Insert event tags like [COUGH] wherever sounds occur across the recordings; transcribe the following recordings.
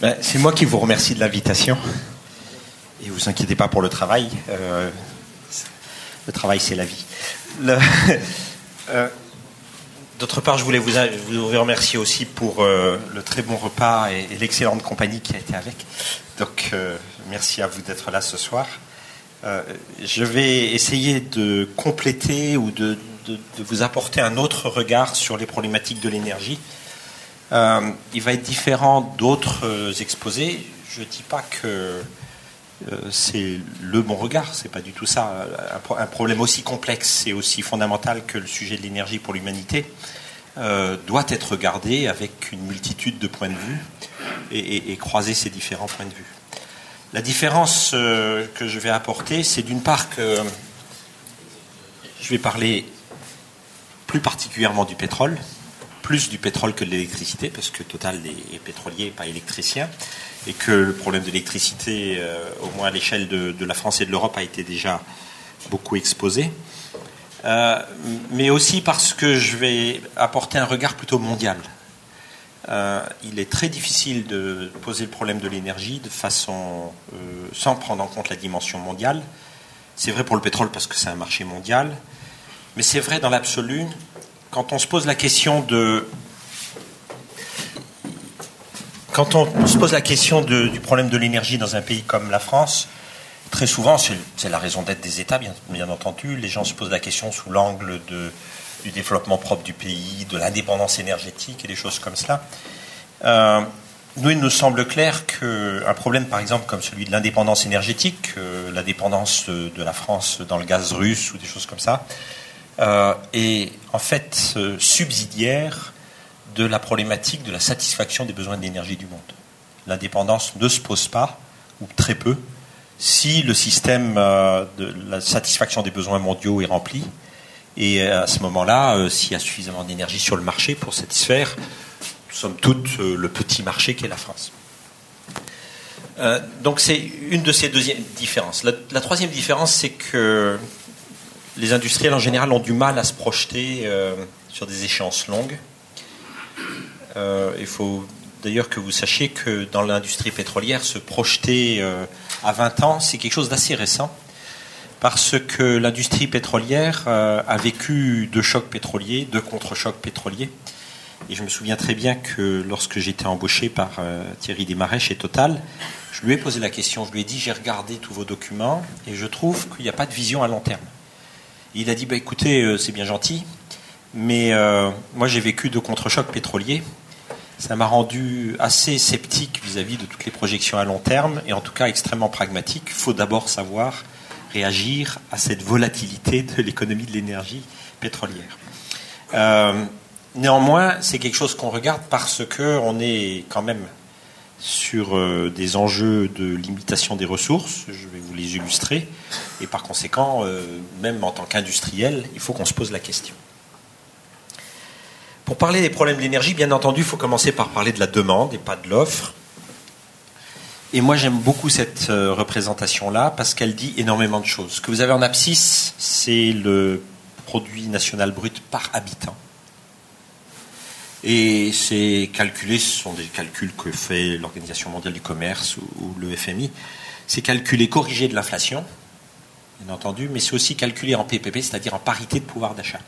Ben, c'est moi qui vous remercie de l'invitation. Et vous inquiétez pas pour le travail. Euh, le travail, c'est la vie. [LAUGHS] Euh, d'autre part, je voulais vous, remercier aussi pour euh, le très bon repas et, l'excellente compagnie qui a été avec. Donc, merci à vous d'être là ce soir. je vais essayer de compléter ou de, vous apporter un autre regard sur les problématiques de l'énergie euh, il va être différent d'autres euh, exposés. Je ne dis pas que euh, c'est le bon regard, c'est pas du tout ça. Un, problème aussi complexe et aussi fondamental que le sujet de l'énergie pour l'humanité doit être regardé avec une multitude de points de vue et, croiser ces différents points de vue. La différence que je vais apporter, c'est d'une part que je vais parler plus particulièrement du pétrole, plus du pétrole que de l'électricité, parce que Total est, pétrolier, pas électricien, et que le problème de l'électricité, euh, au moins à l'échelle de, la France et de l'Europe, a été déjà beaucoup exposé. Euh, mais aussi parce que je vais apporter un regard plutôt mondial. Euh, il est très difficile de poser le problème de l'énergie de façon sans prendre en compte la dimension mondiale. C'est vrai pour le pétrole parce que c'est un marché mondial, mais c'est vrai dans l'absolu quand on se pose la question de quand on se pose la question du problème de l'énergie dans un pays comme la France, très souvent, c'est la raison d'être des États, bien, entendu. Les gens se posent la question sous l'angle du développement propre du pays, de l'indépendance énergétique et des choses comme cela. Euh, nous, il nous semble clair qu'un problème, par exemple, comme celui de l'indépendance énergétique, euh, la dépendance de, la France dans le gaz russe ou des choses comme ça, euh, est en fait euh, subsidiaire de la problématique de la satisfaction des besoins d'énergie du monde. L'indépendance ne se pose pas, ou très peu, si le système euh, de la satisfaction des besoins mondiaux est rempli. Et à ce moment-là, s'il y a suffisamment d'énergie sur le marché pour satisfaire, nous sommes toutes le petit marché qu'est la France. donc c'est une de ces deux différences. la troisième différence, c'est que les industriels en général ont du mal à se projeter euh, sur des échéances longues. Euh, il faut d'ailleurs que vous sachiez que dans l'industrie pétrolière, se projeter euh, à 20 ans, c'est quelque chose d'assez récent, parce que l'industrie pétrolière a vécu deux chocs pétroliers, deux contre-chocs pétroliers. Et je me souviens très bien que lorsque j'étais embauché par Thierry Desmarais chez Total, je lui ai posé la question, je lui ai dit j'ai regardé tous vos documents et je trouve qu'il n'y a pas de vision à long terme. Il a dit bah, écoutez, euh, c'est bien gentil, mais euh, moi j'ai vécu de contre-chocs pétroliers. Ça m'a rendu assez sceptique vis-à-vis de toutes les projections à long terme et en tout cas extrêmement pragmatique. Il faut d'abord savoir réagir à cette volatilité de l'économie de l'énergie pétrolière. Euh, néanmoins, c'est quelque chose qu'on regarde parce qu'on est quand même sur euh, des enjeux de limitation des ressources, je vais vous les illustrer, et par conséquent, euh, même en tant qu'industriel, il faut qu'on se pose la question. Pour parler des problèmes de l'énergie, bien entendu, il faut commencer par parler de la demande et pas de l'offre. Et moi, j'aime beaucoup cette euh, représentation-là parce qu'elle dit énormément de choses. Ce que vous avez en abscisse, c'est le produit national brut par habitant. Et ces calculés, ce sont des calculs que fait l'Organisation mondiale du commerce ou, le FMI. C'est calculé corrigé de l'inflation, bien entendu, mais c'est aussi calculé en PPP, c'est-à-dire en parité de pouvoir d'achat.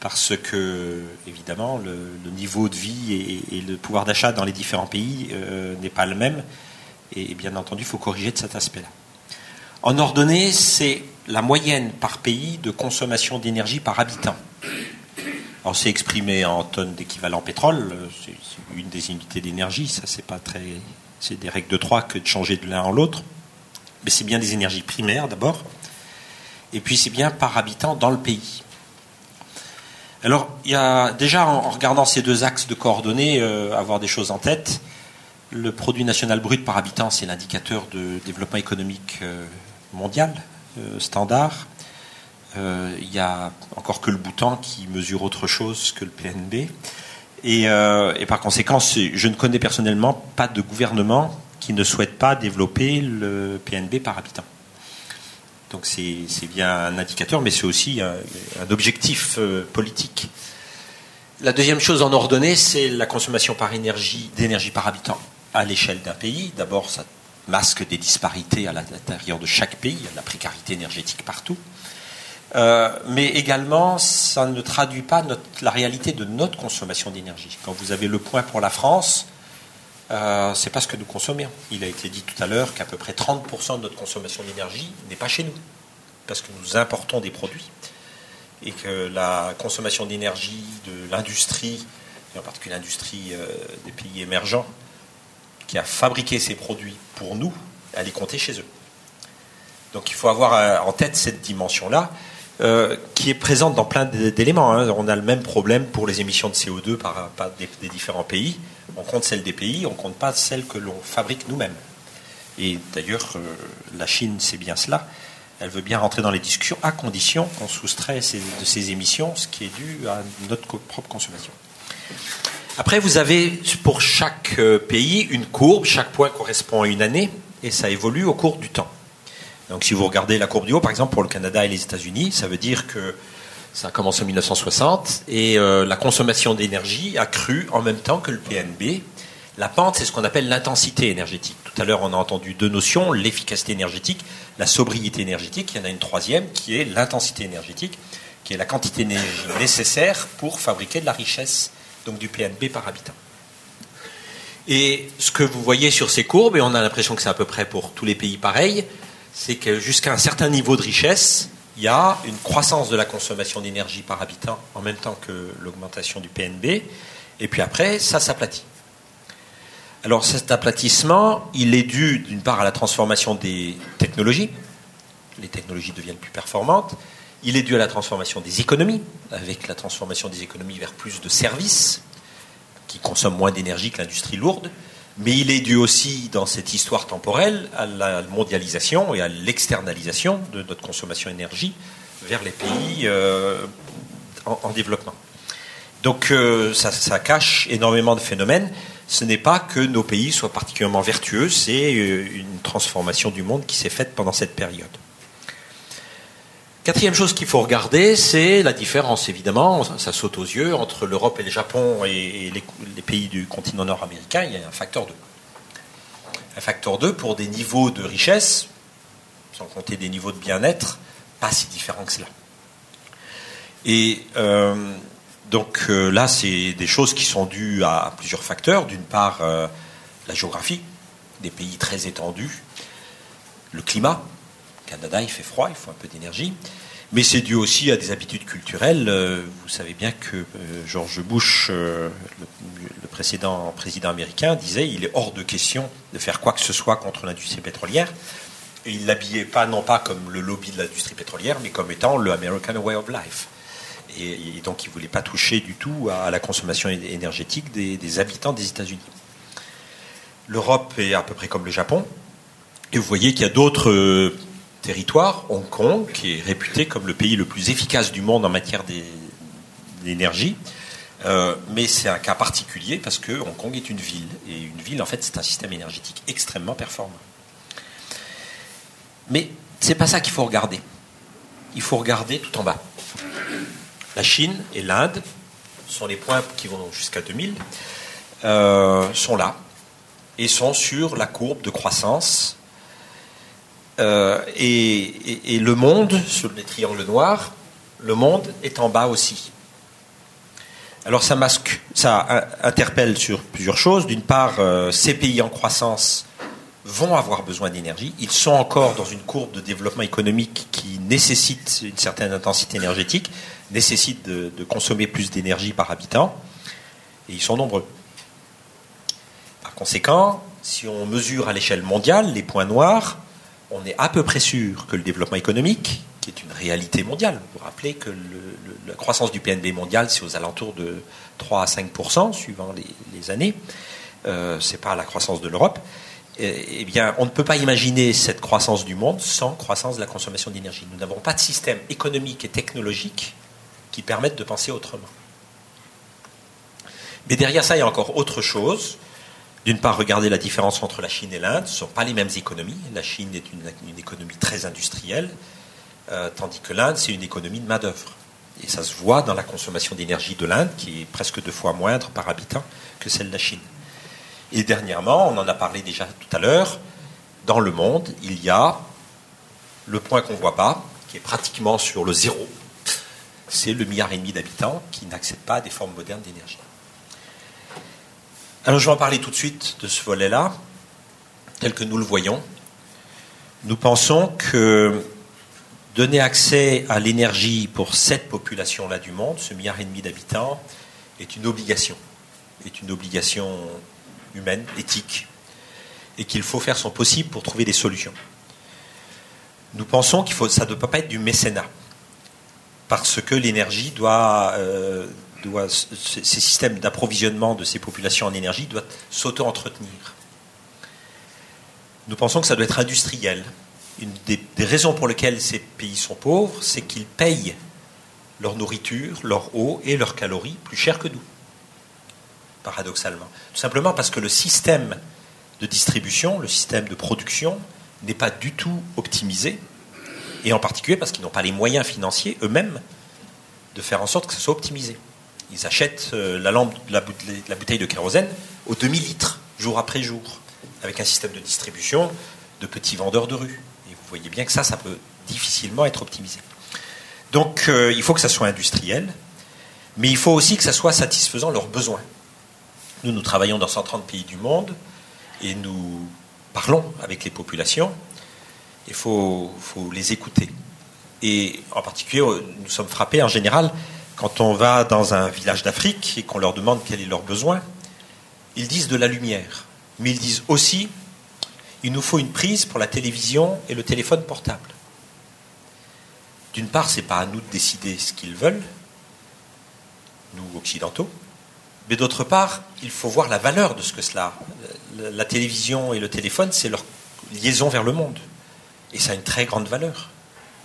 Parce que, évidemment, le, niveau de vie et, le pouvoir d'achat dans les différents pays euh, n'est pas le même. Et bien entendu, il faut corriger de cet aspect-là. En ordonnée, c'est la moyenne par pays de consommation d'énergie par habitant. Alors c'est exprimé en tonnes d'équivalent pétrole, c'est une des unités d'énergie, ça c'est pas très. C'est des règles de trois que de changer de l'un en l'autre. Mais c'est bien des énergies primaires d'abord. Et puis c'est bien par habitant dans le pays. Alors, il y a déjà en regardant ces deux axes de coordonnées, euh, avoir des choses en tête. Le produit national brut par habitant, c'est l'indicateur de développement économique euh, mondial euh, standard. Euh, il n'y a encore que le Bhoutan qui mesure autre chose que le PNB. Euh, et, par conséquent, je ne connais personnellement pas de gouvernement qui ne souhaite pas développer le PNB par habitant. Donc c'est bien un indicateur, mais c'est aussi un, objectif euh, politique. La deuxième chose en ordonnée, c'est la consommation par énergie d'énergie par habitant. à l'échelle d'un pays. D'abord, ça masque des disparités à l'intérieur de chaque pays, il y a de la précarité énergétique partout. Euh, mais également, ça ne traduit pas la réalité de notre consommation d'énergie. Quand vous avez le point pour la France, euh, c'est pas ce que nous consommons. Il a été dit tout à l'heure qu'à peu près 30% de notre consommation d'énergie n'est pas chez nous, parce que nous importons des produits. Et que la consommation d'énergie de l'industrie, et en particulier l'industrie euh, des pays émergents, qui a fabriqué ces produits pour nous, elle est comptée chez eux. Donc il faut avoir euh, en tête cette dimension-là. Euh, qui est présente dans plein d'éléments. Hein. On a le même problème pour les émissions de CO2 par, des, différents pays. On compte celles des pays, on ne compte pas celles que l'on fabrique nous-mêmes. Et d'ailleurs, euh, la Chine, c'est bien cela. Elle veut bien rentrer dans les discussions à condition qu'on soustrait de ces émissions, ce qui est dû à notre propre consommation. Après, vous avez pour chaque euh, pays une courbe, chaque point correspond à une année, et ça évolue au cours du temps. Donc si vous regardez la courbe du haut, par exemple pour le Canada et les États-Unis, ça veut dire que ça a commencé en 1960 et euh, la consommation d'énergie a cru en même temps que le PNB. La pente, c'est ce qu'on appelle l'intensité énergétique. Tout à l'heure, on a entendu deux notions, l'efficacité énergétique, la sobriété énergétique. Il y en a une troisième qui est l'intensité énergétique, qui est la quantité d'énergie nécessaire pour fabriquer de la richesse, donc du PNB par habitant. Et ce que vous voyez sur ces courbes, et on a l'impression que c'est à peu près pour tous les pays pareil, c'est que jusqu'à un certain niveau de richesse, il y a une croissance de la consommation d'énergie par habitant en même temps que l'augmentation du PNB, et puis après, ça s'aplatit. Alors cet aplatissement, il est dû d'une part à la transformation des technologies, les technologies deviennent plus performantes, il est dû à la transformation des économies, avec la transformation des économies vers plus de services, qui consomment moins d'énergie que l'industrie lourde, mais il est dû aussi, dans cette histoire temporelle, à la mondialisation et à l'externalisation de notre consommation d'énergie vers les pays euh, en, développement. Donc euh, ça, cache énormément de phénomènes. Ce n'est pas que nos pays soient particulièrement vertueux, c'est euh, une transformation du monde qui s'est faite pendant cette période. Quatrième chose qu'il faut regarder, c'est la différence, évidemment, ça saute aux yeux, entre l'Europe et le Japon et les, pays du continent nord-américain, il y a un facteur 2. Un facteur 2 pour des niveaux de richesse, sans compter des niveaux de bien-être, pas si différents que cela. Et euh, donc euh, là, c'est des choses qui sont dues à plusieurs facteurs. D'une part, euh, la géographie, des pays très étendus, le climat, Canada, il fait froid, il faut un peu d'énergie. Mais c'est dû aussi à des habitudes culturelles. Euh, vous savez bien que euh, George Bush, euh, le, précédent président américain, disait il est hors de question de faire quoi que ce soit contre l'industrie pétrolière. Et il l'habillait pas non pas comme le lobby de l'industrie pétrolière, mais comme étant le American Way of Life. Et, donc il voulait pas toucher du tout à, la consommation énergétique des, des habitants des États-Unis. L'Europe est à peu près comme le Japon. Et vous voyez qu'il y a d'autres territoire, Hong Kong, qui est réputé comme le pays le plus efficace du monde en matière d'énergie. Euh, mais c'est un cas particulier parce que Hong Kong est une ville. Et une ville, en fait, c'est un système énergétique extrêmement performant. Mais c'est pas ça qu'il faut regarder. Il faut regarder tout en bas. La Chine et l'Inde sont les points qui vont jusqu'à 2000, euh, sont là et sont sur la courbe de croissance euh, et, le monde, sur les triangles noirs, le monde est en bas aussi. Alors ça masque, ça interpelle sur plusieurs choses. D'une part, euh, ces pays en croissance vont avoir besoin d'énergie. Ils sont encore dans une courbe de développement économique qui nécessite une certaine intensité énergétique, nécessite de, de consommer plus d'énergie par habitant, et ils sont nombreux. Par conséquent, si on mesure à l'échelle mondiale les points noirs, on est à peu près sûr que le développement économique, qui est une réalité mondiale, vous vous rappelez que la croissance du PNB mondial, c'est aux alentours de 3 à 5 suivant les, années, euh, c'est pas la croissance de l'Europe. Eh, eh bien, on ne peut pas imaginer cette croissance du monde sans croissance de la consommation d'énergie. Nous n'avons pas de système économique et technologique qui permettent de penser autrement. Mais derrière ça, il y a encore autre chose d'une part, regardez la différence entre la Chine et l'Inde. Ce ne sont pas les mêmes économies. La Chine est une, économie très industrielle, euh, tandis que l'Inde, c'est une économie de main-d'œuvre. Et ça se voit dans la consommation d'énergie de l'Inde, qui est presque deux fois moindre par habitant que celle de la Chine. Et dernièrement, on en a parlé déjà tout à l'heure, dans le monde, il y a le point qu'on ne voit pas, qui est pratiquement sur le zéro. C'est le milliard et demi d'habitants qui n'accèdent pas à des formes modernes d'énergie. Alors je vais en parler tout de suite de ce volet-là, tel que nous le voyons. Nous pensons que donner accès à l'énergie pour cette population-là du monde, ce milliard et demi d'habitants, est une obligation, est une obligation humaine, éthique, et qu'il faut faire son possible pour trouver des solutions. Nous pensons que ça ne peut pas être du mécénat, parce que l'énergie doit, euh, doit, ces systèmes d'approvisionnement de ces populations en énergie doivent s'auto-entretenir. Nous pensons que ça doit être industriel. Une des, des raisons pour lesquelles ces pays sont pauvres, c'est qu'ils payent leur nourriture, leur eau et leurs calories plus cher que nous, paradoxalement. Tout simplement parce que le système de distribution, le système de production n'est pas du tout optimisé, et en particulier parce qu'ils n'ont pas les moyens financiers eux-mêmes de faire en sorte que ce soit optimisé. Ils achètent euh, la, lampe, la, bouteille de kérosène au demi-litre, jour après jour, avec un système de distribution de petits vendeurs de rue. Et vous voyez bien que ça, ça peut difficilement être optimisé. Donc euh, il faut que ça soit industriel, mais il faut aussi que ça soit satisfaisant leurs besoins. Nous, nous travaillons dans 130 pays du monde et nous parlons avec les populations. Il faut, faut les écouter. Et en particulier, nous sommes frappés en général quand on va dans un village d'Afrique et qu'on leur demande quel est leur besoin. Ils disent de la lumière, mais ils disent aussi il nous faut une prise pour la télévision et le téléphone portable. D'une part, ce n'est pas à nous de décider ce qu'ils veulent, nous occidentaux, mais d'autre part, il faut voir la valeur de ce que cela. La télévision et le téléphone, c'est leur liaison vers le monde. Et ça a une très grande valeur,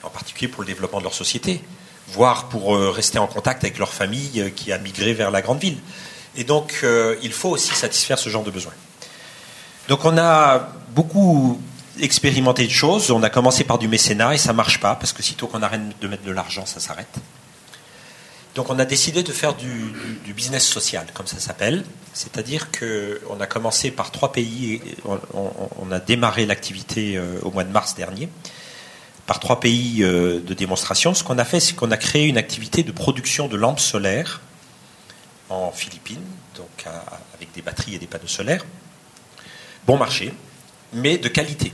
en particulier pour le développement de leur société, voire pour euh, rester en contact avec leur famille euh, qui a migré vers la grande ville. Et donc, euh, il faut aussi satisfaire ce genre de besoins. Donc, on a beaucoup expérimenté de choses. On a commencé par du mécénat et ça marche pas, parce que sitôt qu'on arrête de mettre de l'argent, ça s'arrête. Donc on a décidé de faire du, business social, comme ça s'appelle. C'est-à-dire qu'on a commencé par trois pays, on, a démarré l'activité au mois de mars dernier, par trois pays euh, de démonstration. Ce qu'on a fait, c'est qu'on a créé une activité de production de lampes solaires en Philippines, donc avec des batteries et des panneaux solaires. Bon marché, mais de qualité.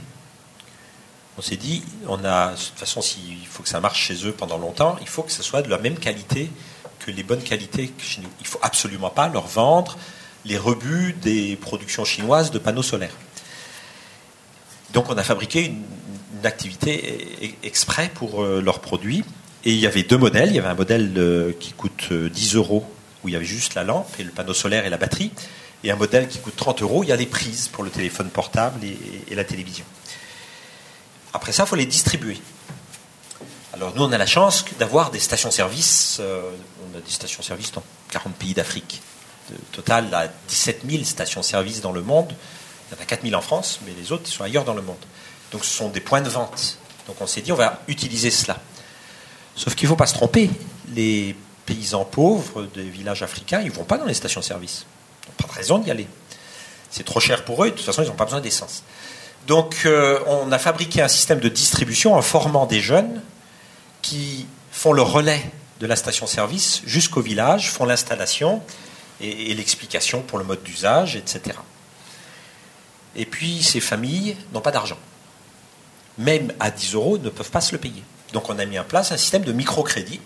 On s'est dit, on a, de toute façon, s'il faut que ça marche chez eux pendant longtemps, il faut que ce soit de la même qualité que les bonnes qualités. Il ne faut absolument pas leur vendre les rebuts des productions chinoises de panneaux solaires. Donc on a fabriqué une, activité exprès pour euh, leurs produits. Et il y avait deux modèles. Il y avait un modèle euh, qui coûte 10 euh, euros, où il y avait juste la lampe et le panneau solaire et la batterie. Et un modèle qui coûte 30 euros, il y a les prises pour le téléphone portable et la télévision. Après ça, il faut les distribuer. Alors nous, on a la chance d'avoir des stations-service. On a des stations-service dans 40 pays d'Afrique. total, il y a 17 000 stations-service dans le monde. Il y en a 4 000 en France, mais les autres sont ailleurs dans le monde. Donc ce sont des points de vente. Donc on s'est dit, on va utiliser cela. Sauf qu'il ne faut pas se tromper. Les paysans pauvres des villages africains, ils ne vont pas dans les stations-service. Ils n'ont pas de raison d'y aller. C'est trop cher pour eux, et de toute façon, ils n'ont pas besoin d'essence. Donc euh, on a fabriqué un système de distribution en formant des jeunes qui font le relais de la station-service jusqu'au village, font l'installation et, l'explication pour le mode d'usage, etc. Et puis ces familles n'ont pas d'argent. Même à 10 euros, ne peuvent pas se le payer. Donc on a mis en place un système de microcrédit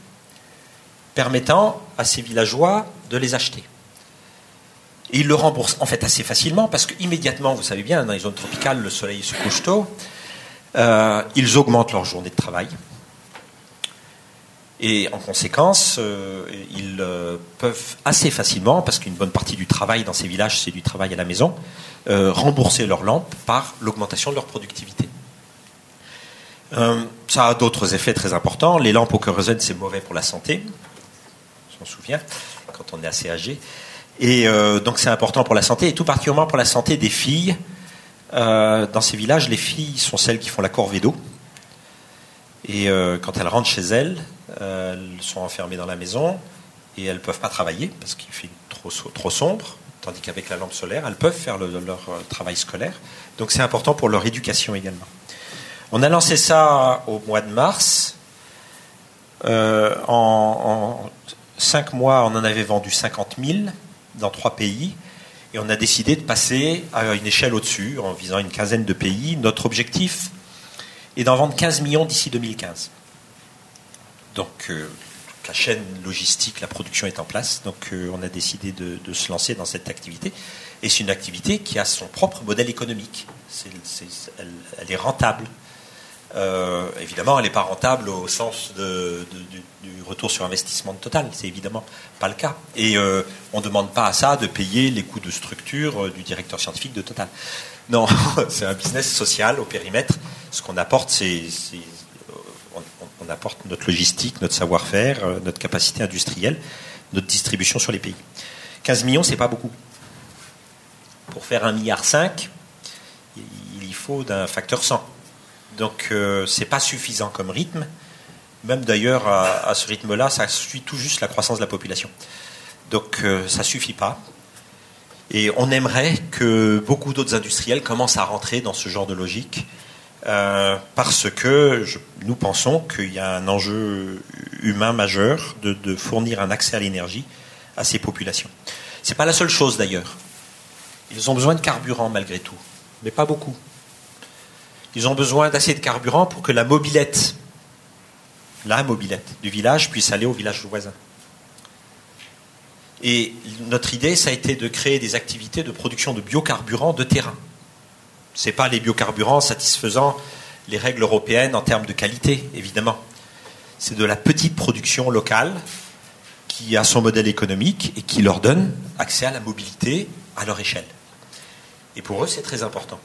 permettant à ces villageois de les acheter. Et ils le remboursent en fait assez facilement parce qu'immédiatement, vous savez bien, dans les zones tropicales, le soleil se couche tôt. Euh, ils augmentent leur journée de travail. Et en conséquence, euh, ils euh, peuvent assez facilement, parce qu'une bonne partie du travail dans ces villages, c'est du travail à la maison, rembourser leurs lampes par l'augmentation de leur productivité. Ça a d'autres effets très importants. Les lampes au kérosène, c'est mauvais pour la santé. On s'en souvient quand on est assez âgé. Et euh, donc c'est important pour la santé, et tout particulièrement pour la santé des filles. Euh, dans ces villages, les filles sont celles qui font la corvée d'eau. Et euh, quand elles rentrent chez elles, elles sont enfermées dans la maison et elles ne peuvent pas travailler parce qu'il fait trop, sombre. Tandis qu'avec la lampe solaire, elles peuvent faire leur euh, travail scolaire. Donc c'est important pour leur éducation également. On a lancé ça au mois de mars. Euh, en, cinq mois, on en avait vendu 50 000 dans trois pays. Et on a décidé de passer à une échelle au-dessus, en visant une quinzaine de pays. Notre objectif est d'en vendre 15 millions d'ici 2015. Donc, euh, la chaîne logistique, la production est en place. Donc, euh, on a décidé de, se lancer dans cette activité. Et c'est une activité qui a son propre modèle économique. elle, est rentable. Euh, évidemment, elle n'est pas rentable au sens du retour sur investissement de Total. C'est évidemment pas le cas. Et euh, on ne demande pas à ça de payer les coûts de structure euh, du directeur scientifique de Total. Non, [LAUGHS] c'est un business social au périmètre. Ce qu'on apporte, c'est, on, apporte notre logistique, notre savoir-faire, notre capacité industrielle, notre distribution sur les pays. 15 millions, c'est pas beaucoup. Pour faire un milliard 5, il faut d'un facteur 100. Donc euh, c'est pas suffisant comme rythme. Même d'ailleurs à, ce rythme-là, ça suit tout juste la croissance de la population. Donc euh, ça suffit pas. Et on aimerait que beaucoup d'autres industriels commencent à rentrer dans ce genre de logique, euh, parce que nous pensons qu'il y a un enjeu humain majeur de, de fournir un accès à l'énergie à ces populations. C'est pas la seule chose d'ailleurs. Ils ont besoin de carburant malgré tout, mais pas beaucoup. Ils ont besoin d'assez de carburant pour que la mobilette, la mobilette du village puisse aller au village voisin. Et notre idée, ça a été de créer des activités de production de biocarburants de terrain. Ce n'est pas les biocarburants satisfaisant les règles européennes en termes de qualité, évidemment. C'est de la petite production locale qui a son modèle économique et qui leur donne accès à la mobilité à leur échelle. Et pour eux, c'est très important.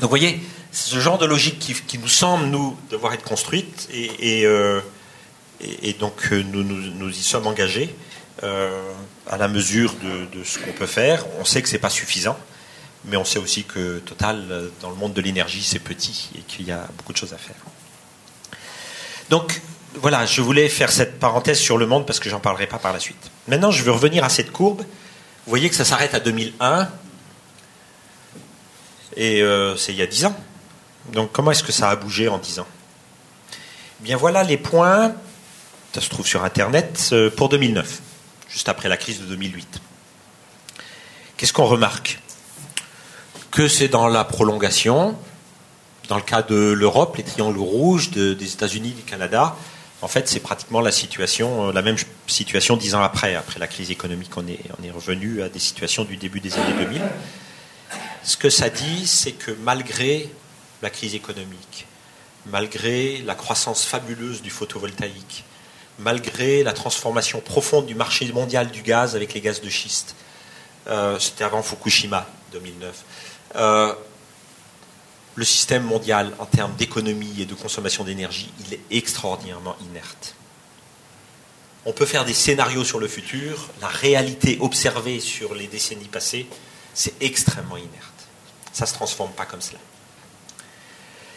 Donc vous voyez, ce genre de logique qui, nous semble, nous, devoir être construite, et, euh, donc euh, nous, y sommes engagés euh, à la mesure de, ce qu'on peut faire. On sait que ce n'est pas suffisant, mais on sait aussi que Total, dans le monde de l'énergie, c'est petit et qu'il y a beaucoup de choses à faire. Donc voilà, je voulais faire cette parenthèse sur le monde parce que j'en parlerai pas par la suite. Maintenant, je veux revenir à cette courbe. Vous voyez que ça s'arrête à 2001. Et c'est il y a dix ans. Donc comment est-ce que ça a bougé en dix ans? Bien voilà les points, ça se trouve sur Internet, euh, pour 2009, juste après la crise de 2008. Qu'est-ce qu'on remarque? Que c'est dans la prolongation, dans le cas de l'Europe, les triangles rouges des États-Unis, du Canada, en fait, c'est pratiquement la situation, euh, la même situation dix ans après. Après la crise économique, on on est revenu à des situations du début des années 2000 ce que ça dit, c'est que malgré la crise économique, malgré la croissance fabuleuse du photovoltaïque, malgré la transformation profonde du marché mondial du gaz avec les gaz de schiste, euh, c'était avant Fukushima 2009, euh, le système mondial en termes d'économie et de consommation d'énergie, il est extraordinairement inerte. On peut faire des scénarios sur le futur, la réalité observée sur les décennies passées, c'est extrêmement inerte. Ça ne se transforme pas comme cela.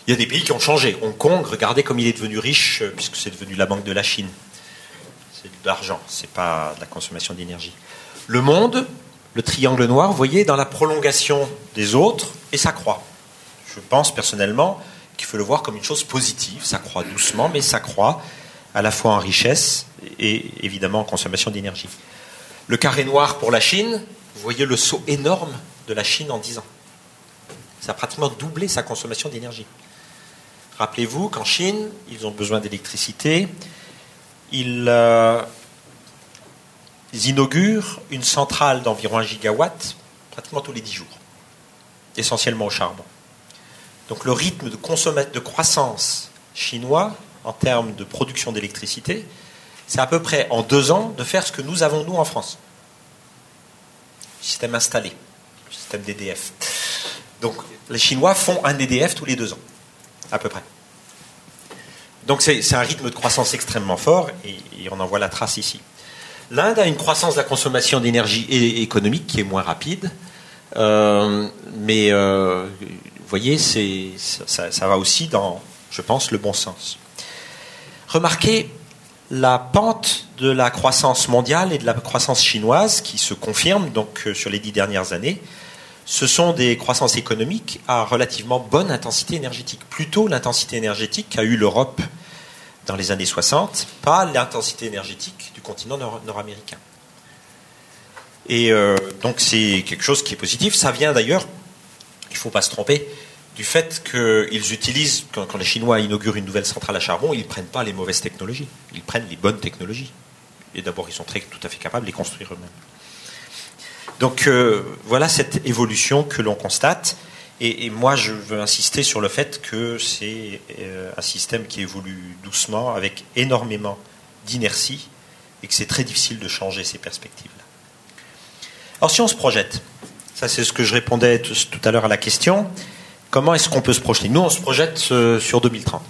Il y a des pays qui ont changé. Hong Kong, regardez comme il est devenu riche, euh, puisque c'est devenu la banque de la Chine. C'est de l'argent, ce n'est pas de la consommation d'énergie. Le monde, le triangle noir, vous voyez, dans la prolongation des autres, et ça croît. Je pense personnellement qu'il faut le voir comme une chose positive. Ça croît doucement, mais ça croît à la fois en richesse et évidemment en consommation d'énergie. Le carré noir pour la Chine, vous voyez le saut énorme de la Chine en 10 ans. Ça a pratiquement doublé sa consommation d'énergie. Rappelez-vous qu'en Chine, ils ont besoin d'électricité. Ils, euh, inaugurent une centrale d'environ 1 gigawatt pratiquement tous les 10 jours, essentiellement au charbon. Donc le rythme de, de croissance chinois en termes de production d'électricité, c'est à peu près en deux ans de faire ce que nous avons nous en France. Système installé, système DDF. Donc les Chinois font un EDF tous les deux ans, à peu près. Donc c'est un rythme de croissance extrêmement fort et, on en voit la trace ici. L'Inde a une croissance de la consommation d'énergie économique qui est moins rapide, euh, mais euh, vous voyez, ça, ça, va aussi dans, je pense, le bon sens. Remarquez, la pente de la croissance mondiale et de la croissance chinoise qui se confirme donc sur les dix dernières années, ce sont des croissances économiques à relativement bonne intensité énergétique. Plutôt l'intensité énergétique qu'a eu l'Europe dans les années 60, pas l'intensité énergétique du continent nord-américain. Et euh, donc c'est quelque chose qui est positif. Ça vient d'ailleurs, il ne faut pas se tromper, du fait qu'ils utilisent, quand, les Chinois inaugurent une nouvelle centrale à charbon, ils ne prennent pas les mauvaises technologies, ils prennent les bonnes technologies. Et d'abord, ils sont très, tout à fait capables de les construire eux-mêmes. Donc euh, voilà cette évolution que l'on constate. Et, moi, je veux insister sur le fait que c'est euh, un système qui évolue doucement, avec énormément d'inertie, et que c'est très difficile de changer ces perspectives-là. Alors si on se projette, ça c'est ce que je répondais tout, à l'heure à la question, comment est-ce qu'on peut se projeter? Nous, on se projette euh, sur 2030.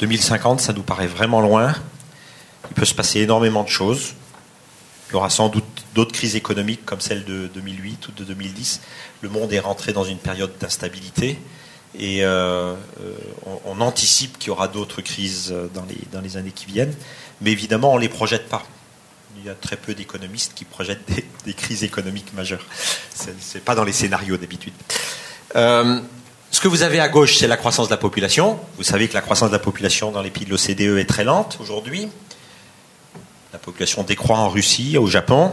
2050, ça nous paraît vraiment loin. Il peut se passer énormément de choses. Il y aura sans doute d'autres crises économiques comme celle de 2008 ou de 2010. Le monde est rentré dans une période d'instabilité et euh, euh, on, anticipe qu'il y aura d'autres crises dans les, dans les années qui viennent. Mais évidemment, on ne les projette pas. Il y a très peu d'économistes qui projettent des, crises économiques majeures. Ce n'est pas dans les scénarios d'habitude. Euh, ce que vous avez à gauche, c'est la croissance de la population. Vous savez que la croissance de la population dans les pays de l'OCDE est très lente aujourd'hui. La population décroît en Russie, au Japon.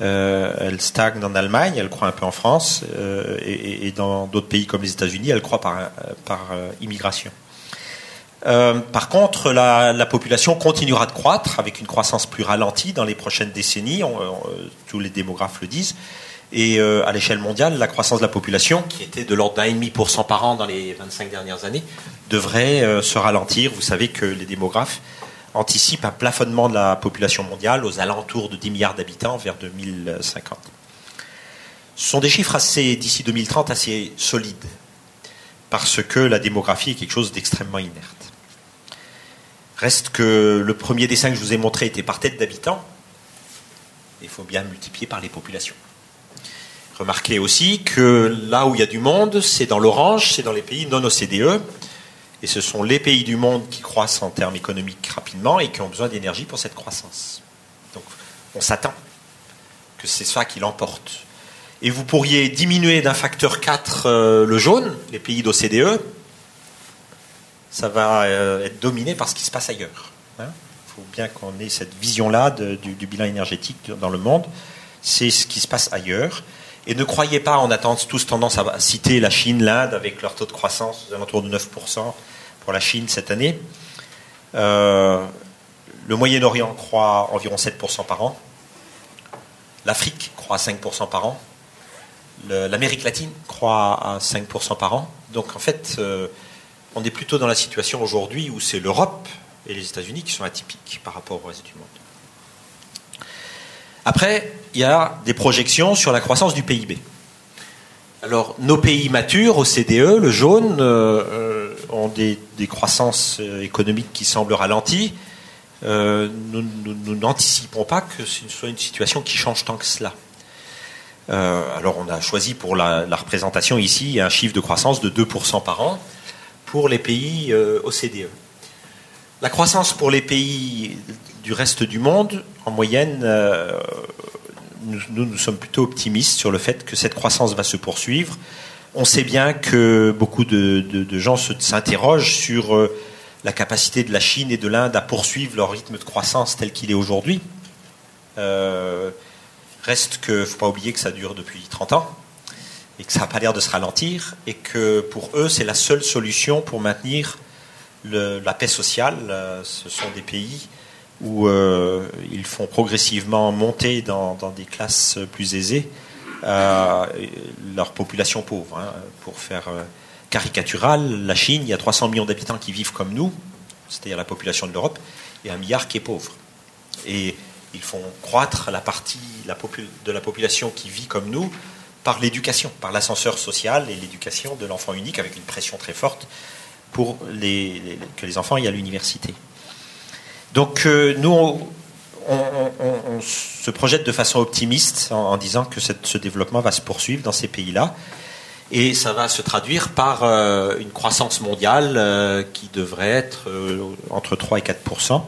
Euh, elle stagne en Allemagne, elle croît un peu en France, euh, et, dans d'autres pays comme les États-Unis, elle croît par, euh, immigration. par contre, la, population continuera de croître avec une croissance plus ralentie dans les prochaines décennies, tous les démographes le disent. Et à l'échelle mondiale, la croissance de la population, qui était de l'ordre d'un demi pour cent par an dans les 25 dernières années, devrait se ralentir. Vous savez que les démographes anticipe un plafonnement de la population mondiale aux alentours de 10 milliards d'habitants vers 2050. Ce sont des chiffres assez, d'ici 2030 assez solides, parce que la démographie est quelque chose d'extrêmement inerte. Reste que le premier dessin que je vous ai montré était par tête d'habitants. Il faut bien multiplier par les populations. Remarquez aussi que là où il y a du monde, c'est dans l'orange, c'est dans les pays non OCDE, et ce sont les pays du monde qui croissent en termes économiques rapidement et qui ont besoin d'énergie pour cette croissance. Donc on s'attend que c'est ça qui l'emporte. Et vous pourriez diminuer d'un facteur 4 euh, le jaune, les pays d'OCDE, ça va euh, être dominé par ce qui se passe ailleurs. Il hein. faut bien qu'on ait cette vision-là du, du, bilan énergétique dans le monde. C'est ce qui se passe ailleurs. Et ne croyez pas, on a tous tendance à citer la Chine, l'Inde, avec leur taux de croissance aux alentours de 9% pour la Chine cette année. Euh, le Moyen-Orient croît environ 7% par an. L'Afrique croît à 5% par an. L'Amérique latine croît à 5% par an. Donc en fait, euh, on est plutôt dans la situation aujourd'hui où c'est l'Europe et les États-Unis qui sont atypiques par rapport au reste du monde. Après, il y a des projections sur la croissance du PIB. Alors, nos pays matures, au CDE, le jaune, euh, euh, ont des, croissances euh, économiques qui semblent ralenties. nous n'anticipons pas que ce soit une situation qui change tant que cela. alors, on a choisi pour la, la, représentation ici un chiffre de croissance de 2% par an pour les pays OCDE. La croissance pour les pays du reste du monde, en moyenne, euh, nous, nous, sommes plutôt optimistes sur le fait que cette croissance va se poursuivre. On sait bien que beaucoup de, gens s'interrogent sur euh, la capacité de la Chine et de l'Inde à poursuivre leur rythme de croissance tel qu'il est aujourd'hui. Euh, reste que, faut pas oublier que ça dure depuis 30 ans et que ça n'a pas l'air de se ralentir et que pour eux, c'est la seule solution pour maintenir la paix sociale. Ce sont des pays où euh, ils font progressivement monter dans, des classes plus aisées euh, leur population pauvre. Hein. Pour faire euh, caricatural, la Chine, il y a 300 millions d'habitants qui vivent comme nous, c'est-à-dire la population de l'Europe, et un milliard qui est pauvre. Et ils font croître la partie de la population qui vit comme nous par l'éducation, par l'ascenseur social et l'éducation de l'enfant unique avec une pression très forte pour que les enfants aillent à l'université. Donc euh, nous, on, se projette de façon optimiste en, disant que ce développement va se poursuivre dans ces pays-là. Et ça va se traduire par euh, une croissance mondiale euh, qui devrait être entre 3 et 4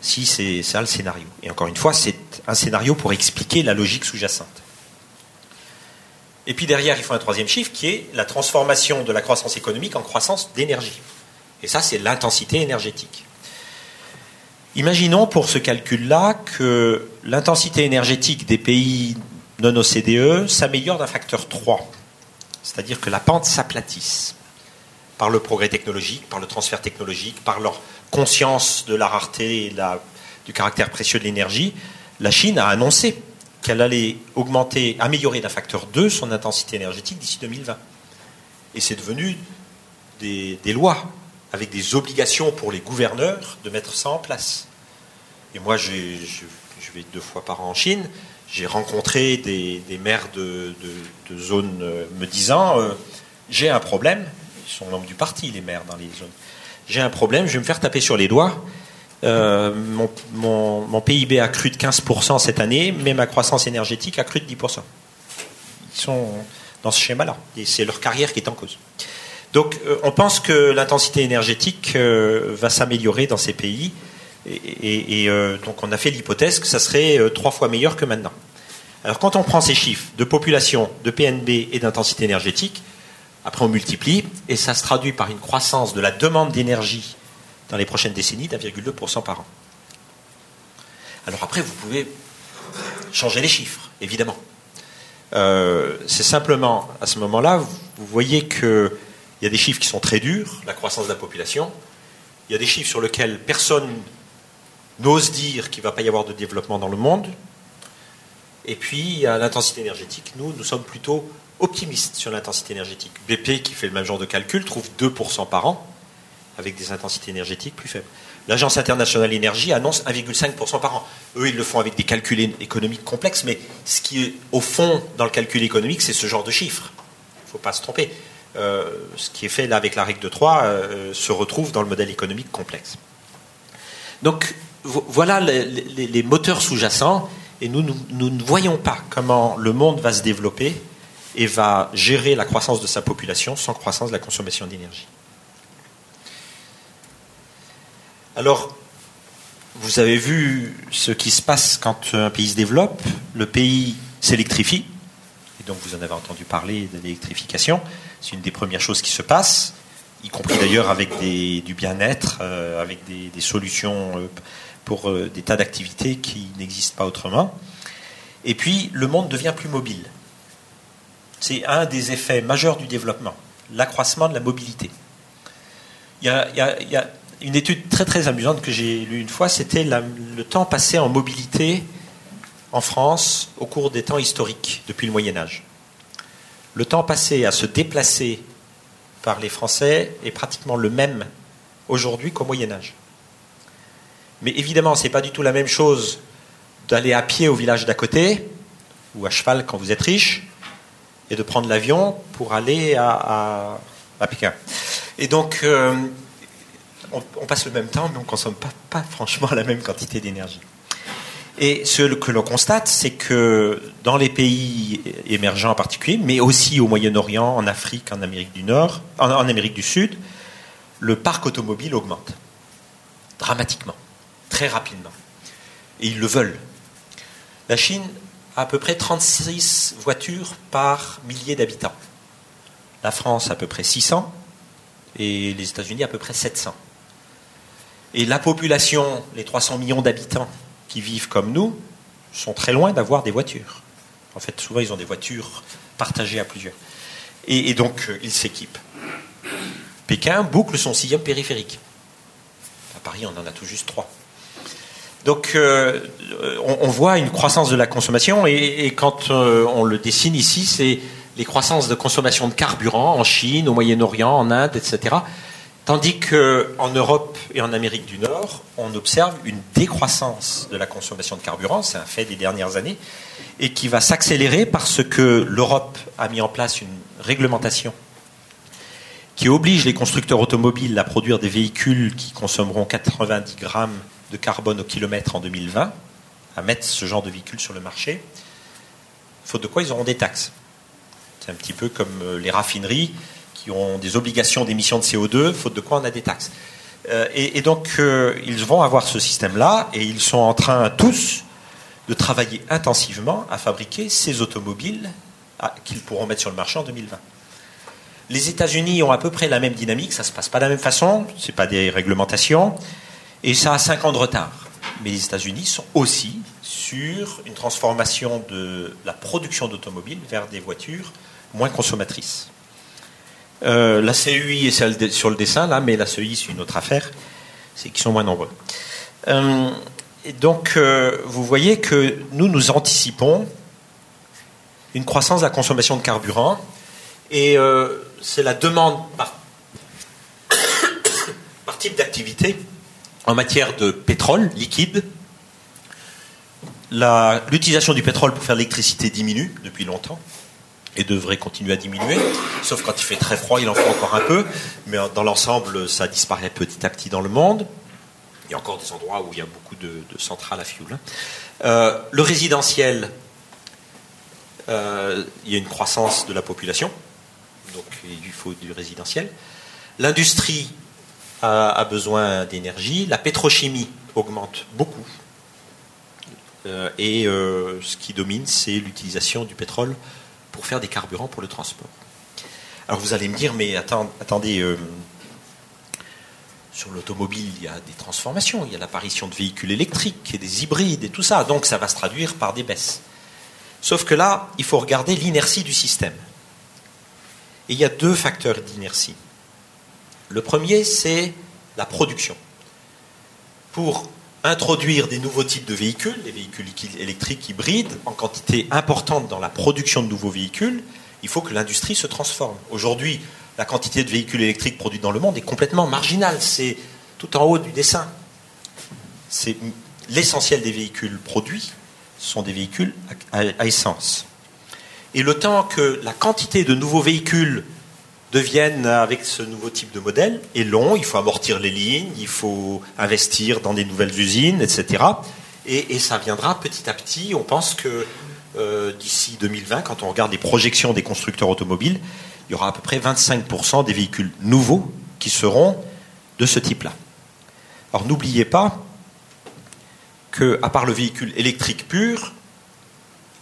si c'est ça le scénario. Et encore une fois, c'est un scénario pour expliquer la logique sous-jacente. Et puis derrière, il faut un troisième chiffre qui est la transformation de la croissance économique en croissance d'énergie. Et ça, c'est l'intensité énergétique. Imaginons pour ce calcul-là que l'intensité énergétique des pays non OCDE s'améliore d'un facteur 3, c'est-à-dire que la pente s'aplatisse par le progrès technologique, par le transfert technologique, par leur conscience de la rareté et du caractère précieux de l'énergie. La Chine a annoncé qu'elle allait augmenter, améliorer d'un facteur 2 son intensité énergétique d'ici 2020. Et c'est devenu des, des lois avec des obligations pour les gouverneurs de mettre ça en place. Et moi, je, vais deux fois par an en Chine. J'ai rencontré des, maires de, zones euh, me disant euh, J'ai un problème. Ils sont membres du parti, les maires dans les zones. J'ai un problème, je vais me faire taper sur les doigts. Euh, mon, mon, PIB a cru de 15% cette année, mais ma croissance énergétique a cru de 10%. Ils sont dans ce schéma-là. Et c'est leur carrière qui est en cause. Donc on pense que l'intensité énergétique va s'améliorer dans ces pays et, euh, donc on a fait l'hypothèse que ça serait euh, trois fois meilleur que maintenant. Alors quand on prend ces chiffres de population, de PNB et d'intensité énergétique, après on multiplie et ça se traduit par une croissance de la demande d'énergie dans les prochaines décennies d'1,2% par an. Alors après vous pouvez changer les chiffres, évidemment. Euh, c'est simplement à ce moment-là, vous voyez qu'il y a des chiffres qui sont très durs, la croissance de la population. Il y a des chiffres sur lesquels personne n'ose dire qu'il ne va pas y avoir de développement dans le monde. Et puis, à l'intensité énergétique, nous, nous sommes plutôt optimistes sur l'intensité énergétique. BP, qui fait le même genre de calcul, trouve 2% par an, avec des intensités énergétiques plus faibles. L'Agence internationale énergie annonce 1,5% par an. Eux, ils le font avec des calculs économiques complexes, mais ce qui est au fond dans le calcul économique, c'est ce genre de chiffres. Il ne faut pas se tromper. Euh, ce qui est fait là avec la règle de 3 euh, se retrouve dans le modèle économique complexe. Donc, voilà les, moteurs sous-jacents, et nous, ne voyons pas comment le monde va se développer et va gérer la croissance de sa population sans croissance de la consommation d'énergie. Alors, vous avez vu ce qui se passe quand un pays se développe. Le pays s'électrifie, et donc vous en avez entendu parler de l'électrification. C'est une des premières choses qui se passe, y compris d'ailleurs avec du bien-être, euh, avec des, solutions euh, pour euh, des tas d'activités qui n'existent pas autrement. Et puis, le monde devient plus mobile. C'est un des effets majeurs du développement, l'accroissement de la mobilité. Il y, a, une étude très très amusante que j'ai lue une fois, c'était le temps passé en mobilité en France au cours des temps historiques, depuis le Moyen Âge. Le temps passé à se déplacer par les Français est pratiquement le même aujourd'hui qu'au Moyen Âge. Mais évidemment, ce n'est pas du tout la même chose d'aller à pied au village d'à côté, ou à cheval quand vous êtes riche, et de prendre l'avion pour aller à, Pékin. Et donc, euh, on, passe le même temps, mais on ne consomme pas, pas franchement la même quantité d'énergie. Et ce que l'on constate, c'est que dans les pays émergents en particulier, mais aussi au Moyen-Orient, en Afrique, en Amérique du Nord, en Amérique du Sud, le parc automobile augmente dramatiquement très rapidement. Et ils le veulent. La Chine a à peu près 36 voitures par millier d'habitants. La France à peu près 600 et les États-Unis à peu près 700. Et la population, les 300 millions d'habitants qui vivent comme nous, sont très loin d'avoir des voitures. En fait, souvent, ils ont des voitures partagées à plusieurs. Et, donc, euh, ils s'équipent. Pékin boucle son sixième périphérique. À Paris, on en a tout juste trois. Donc euh, on, voit une croissance de la consommation et, quand euh, on le dessine ici, c'est les croissances de consommation de carburant en Chine, au Moyen-Orient, en Inde, etc. Tandis qu'en Europe et en Amérique du Nord, on observe une décroissance de la consommation de carburant, c'est un fait des dernières années, et qui va s'accélérer parce que l'Europe a mis en place une réglementation qui oblige les constructeurs automobiles à produire des véhicules qui consommeront 90 grammes de carbone au kilomètre en 2020, à mettre ce genre de véhicule sur le marché, faute de quoi ils auront des taxes. C'est un petit peu comme euh, les raffineries qui ont des obligations d'émission de CO2, faute de quoi on a des taxes. Et, donc, ils vont avoir ce système-là et ils sont en train tous de travailler intensivement à fabriquer ces automobiles qu'ils pourront mettre sur le marché en 2020. Les États-Unis ont à peu près la même dynamique, ça ne se passe pas de la même façon, ce n'est pas des réglementations, et ça a 5 ans de retard. Mais les États-Unis sont aussi sur une transformation de la production d'automobiles vers des voitures moins consommatrices. Euh, la CUI est celle sur le dessin, là, mais la CEI, c'est une autre affaire, c'est qu'ils sont moins nombreux. Euh, donc, euh, vous voyez que nous, nous anticipons une croissance de la consommation de carburant, et c'est la demande par [COUGHS] type d'activité en matière de pétrole liquide. L'utilisation du pétrole pour faire l'électricité diminue depuis longtemps et devrait continuer à diminuer, sauf quand il fait très froid, il en faut encore un peu, mais dans l'ensemble, ça disparaît petit à petit dans le monde. Il y a encore des endroits où il y a beaucoup de, centrales à fioul. Hein. Euh, le résidentiel, euh, il y a une croissance de la population, donc il faut du résidentiel. L'industrie a, besoin d'énergie, la pétrochimie augmente beaucoup, euh, et euh, ce qui domine, c'est l'utilisation du pétrole pour faire des carburants pour le transport. Alors vous allez me dire, mais attendez, euh, sur l'automobile, il y a des transformations, il y a l'apparition de véhicules électriques et des hybrides et tout ça, donc ça va se traduire par des baisses. Sauf que là, il faut regarder l'inertie du système. Et il y a deux facteurs d'inertie. Le premier, c'est la production. Pour introduire des nouveaux types de véhicules, des véhicules électriques hybrides, en quantité importante dans la production de nouveaux véhicules, il faut que l'industrie se transforme. Aujourd'hui, la quantité de véhicules électriques produits dans le monde est complètement marginale. C'est tout en haut du dessin. L'essentiel des véhicules produits sont des véhicules à essence. Et le temps que la quantité de nouveaux véhicules deviennent avec ce nouveau type de modèle est long, il faut amortir les lignes, il faut investir dans des nouvelles usines, etc. Et, ça viendra petit à petit. On pense que euh, d'ici 2020, quand on regarde les projections des constructeurs automobiles, il y aura à peu près 25% des véhicules nouveaux qui seront de ce type-là. Alors n'oubliez pas que, à part le véhicule électrique pur,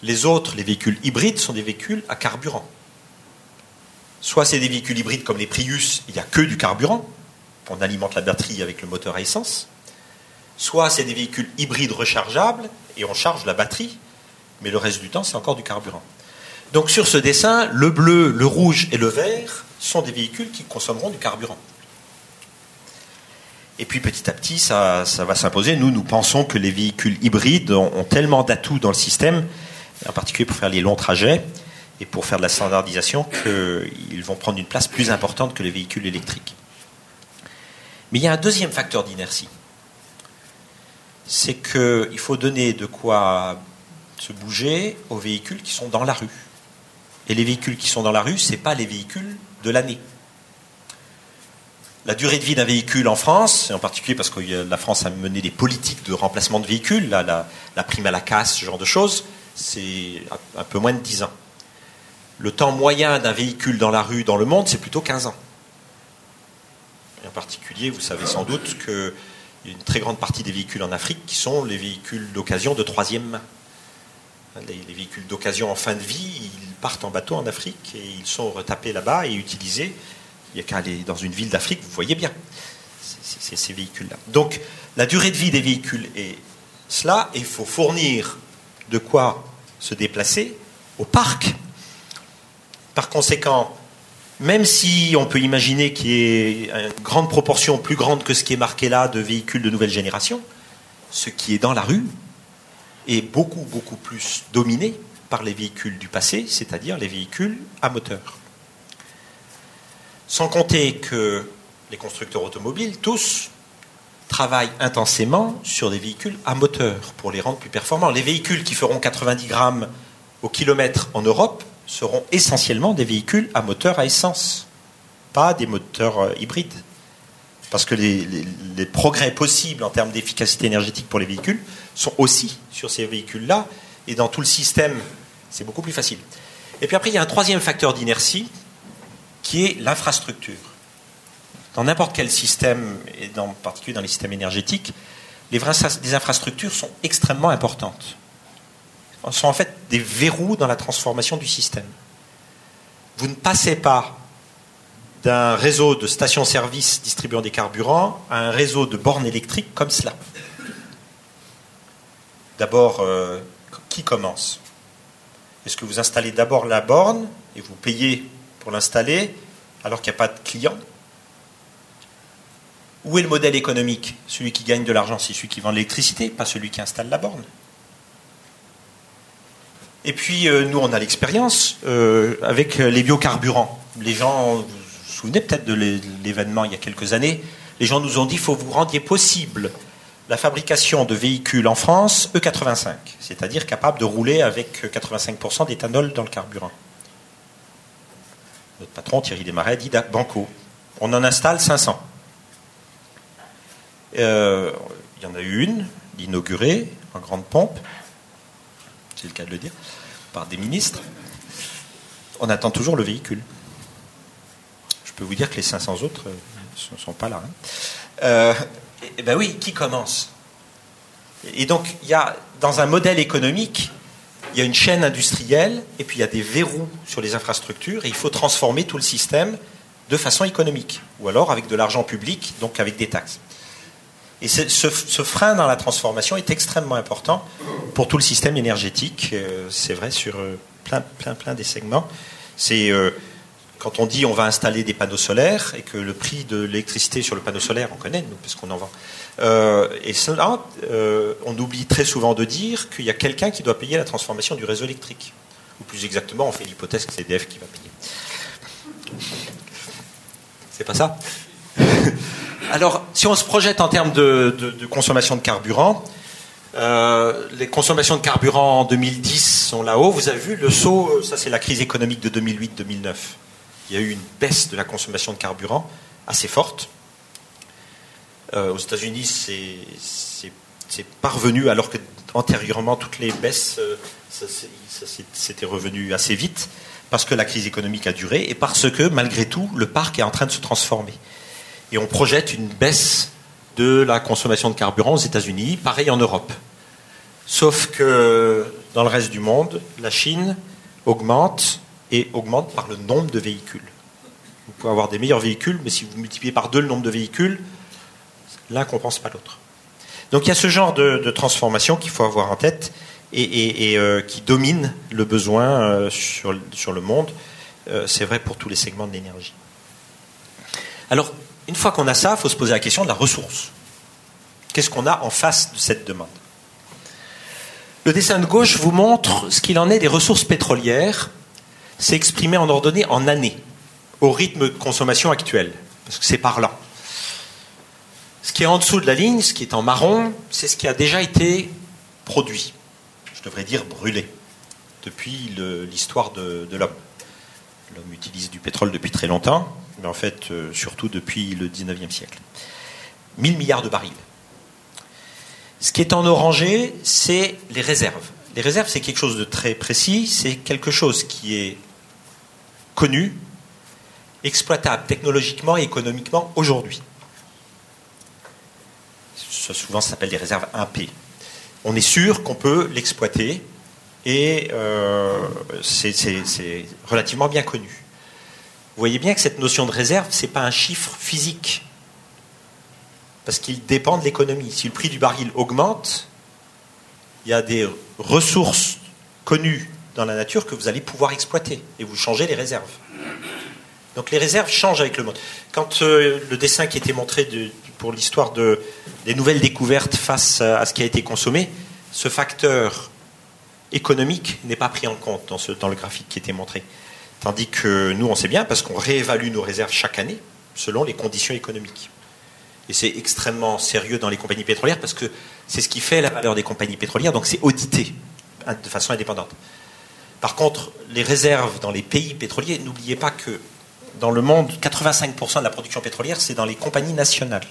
les autres, les véhicules hybrides, sont des véhicules à carburant. Soit c'est des véhicules hybrides comme les Prius, il n'y a que du carburant, on alimente la batterie avec le moteur à essence. Soit c'est des véhicules hybrides rechargeables et on charge la batterie, mais le reste du temps c'est encore du carburant. Donc sur ce dessin, le bleu, le rouge et le vert sont des véhicules qui consommeront du carburant. Et puis petit à petit, ça, va s'imposer. Nous, nous pensons que les véhicules hybrides ont tellement d'atouts dans le système, en particulier pour faire les longs trajets, et pour faire de la standardisation qu'ils vont prendre une place plus importante que les véhicules électriques. Mais il y a un deuxième facteur d'inertie. C'est qu'il faut donner de quoi se bouger aux véhicules qui sont dans la rue. Et les véhicules qui sont dans la rue, ce n'est pas les véhicules de l'année. La durée de vie d'un véhicule en France, et en particulier parce que la France a mené des politiques de remplacement de véhicules, la, la prime à la casse, ce genre de choses, c'est un peu moins de 10 ans le temps moyen d'un véhicule dans la rue dans le monde, c'est plutôt 15 ans. en particulier, vous savez sans doute qu'il y a une très grande partie des véhicules en Afrique qui sont les véhicules d'occasion de troisième main. Les, véhicules d'occasion en fin de vie, ils partent en bateau en Afrique et ils sont retapés là-bas et utilisés. Il n'y a qu'à aller dans une ville d'Afrique, vous voyez bien. C'est ces véhicules-là. Donc, la durée de vie des véhicules est cela, et il faut fournir de quoi se déplacer au parc par conséquent, même si on peut imaginer qu'il y ait une grande proportion, plus grande que ce qui est marqué là, de véhicules de nouvelle génération, ce qui est dans la rue est beaucoup, beaucoup plus dominé par les véhicules du passé, c'est-à-dire les véhicules à moteur. Sans compter que les constructeurs automobiles, tous, travaillent intensément sur des véhicules à moteur pour les rendre plus performants. Les véhicules qui feront 90 grammes au kilomètre en Europe seront essentiellement des véhicules à moteur à essence, pas des moteurs euh, hybrides. Parce que les, progrès possibles en termes d'efficacité énergétique pour les véhicules sont aussi sur ces véhicules-là, et dans tout le système, c'est beaucoup plus facile. Et puis après, il y a un troisième facteur d'inertie qui est l'infrastructure. Dans n'importe quel système, et en particulier dans les systèmes énergétiques, les, les infrastructures sont extrêmement importantes. Sont en fait des verrous dans la transformation du système. Vous ne passez pas d'un réseau de stations-service distribuant des carburants à un réseau de bornes électriques comme cela. D'abord, euh, qui commence? Est-ce que vous installez d'abord la borne et vous payez pour l'installer alors qu'il n'y a pas de client? Où est le modèle économique? Celui qui gagne de l'argent, c'est celui qui vend l'électricité, pas celui qui installe la borne. Et puis, euh, nous, on a l'expérience euh, avec les biocarburants. Les gens, vous vous souvenez peut-être de l'événement il y a quelques années, les gens nous ont dit qu'il faut vous rendiez possible la fabrication de véhicules en France E85, c'est-à-dire capable de rouler avec 85% d'éthanol dans le carburant. Notre patron Thierry Desmarais dit Banco, on en installe 500. Euh, il y en a eu une, l'inaugurée, en grande pompe, c'est le cas de le dire, par des ministres. On attend toujours le véhicule. Je peux vous dire que les 500 autres euh, ne sont pas là. Hein. Euh, bien oui, qui commence? Et donc, il y a, dans un modèle économique, il y a une chaîne industrielle et puis il y a des verrous sur les infrastructures et il faut transformer tout le système de façon économique ou alors avec de l'argent public, donc avec des taxes. Et ce, frein dans la transformation est extrêmement important pour tout le système énergétique. Euh, c'est vrai sur euh, plein, plein, plein des segments. C'est euh, quand on dit on va installer des panneaux solaires et que le prix de l'électricité sur le panneau solaire, on connaît, nous, parce qu'on en vend. Et cela, on oublie très souvent de dire qu'il y a quelqu'un qui doit payer la transformation du réseau électrique. Ou plus exactement, on fait l'hypothèse que c'est EDF qui va payer. C'est pas ça? Alors, si on se projette en termes de, consommation de carburant, euh, les consommations de carburant en 2010 sont là-haut. Vous avez vu le saut, ça c'est la crise économique de 2008-2009 il y a eu une baisse de la consommation de carburant assez forte. Euh, aux États-Unis, c'est parvenu, alors que antérieurement, toutes les baisses, euh, c'était revenu assez vite, parce que la crise économique a duré et parce que, malgré tout, le parc est en train de se transformer. Et on projette une baisse de la consommation de carburant aux États-Unis, pareil en Europe. Sauf que dans le reste du monde, la Chine augmente et augmente par le nombre de véhicules. Vous pouvez avoir des meilleurs véhicules, mais si vous multipliez par deux le nombre de véhicules, l'un ne compense pas l'autre. Donc il y a ce genre de, transformation qu'il faut avoir en tête et, euh, qui domine le besoin euh, sur, le monde. Euh, c'est vrai pour tous les segments de l'énergie. Alors, une fois qu'on a ça, il faut se poser la question de la ressource. Qu'est-ce qu'on a en face de cette demande? Le dessin de gauche vous montre ce qu'il en est des ressources pétrolières c'est exprimé en ordonnée en années, au rythme de consommation actuel, parce que c'est parlant. Ce qui est en dessous de la ligne, ce qui est en marron, c'est ce qui a déjà été produit. Je devrais dire brûlé, depuis l'histoire de, l'homme. L'homme utilise du pétrole depuis très longtemps, mais en fait, euh, surtout depuis le 19e siècle. 1000 milliards de barils. Ce qui est en orangé, c'est les réserves. Les réserves, c'est quelque chose de très précis, c'est quelque chose qui est connu, exploitable technologiquement et économiquement aujourd'hui. Souvent, ça s'appelle des réserves 1P. On est sûr qu'on peut l'exploiter et euh, c'est relativement bien connu. Vous voyez bien que cette notion de réserve, ce n'est pas un chiffre physique, parce qu'il dépend de l'économie. Si le prix du baril augmente, il y a des ressources connues dans la nature que vous allez pouvoir exploiter et vous changez les réserves. Donc les réserves changent avec le monde. Quand euh, le dessin qui était montré pour l'histoire de, des nouvelles découvertes face à, ce qui a été consommé, ce facteur économique n'est pas pris en compte dans, dans le graphique qui était montré. Tandis que nous, on sait bien parce qu'on réévalue nos réserves chaque année selon les conditions économiques. Et c'est extrêmement sérieux dans les compagnies pétrolières parce que c'est ce qui fait la valeur des compagnies pétrolières, donc c'est audité de façon indépendante. Par contre, les réserves dans les pays pétroliers, n'oubliez pas que dans le monde, 85% de la production pétrolière, c'est dans les compagnies nationales.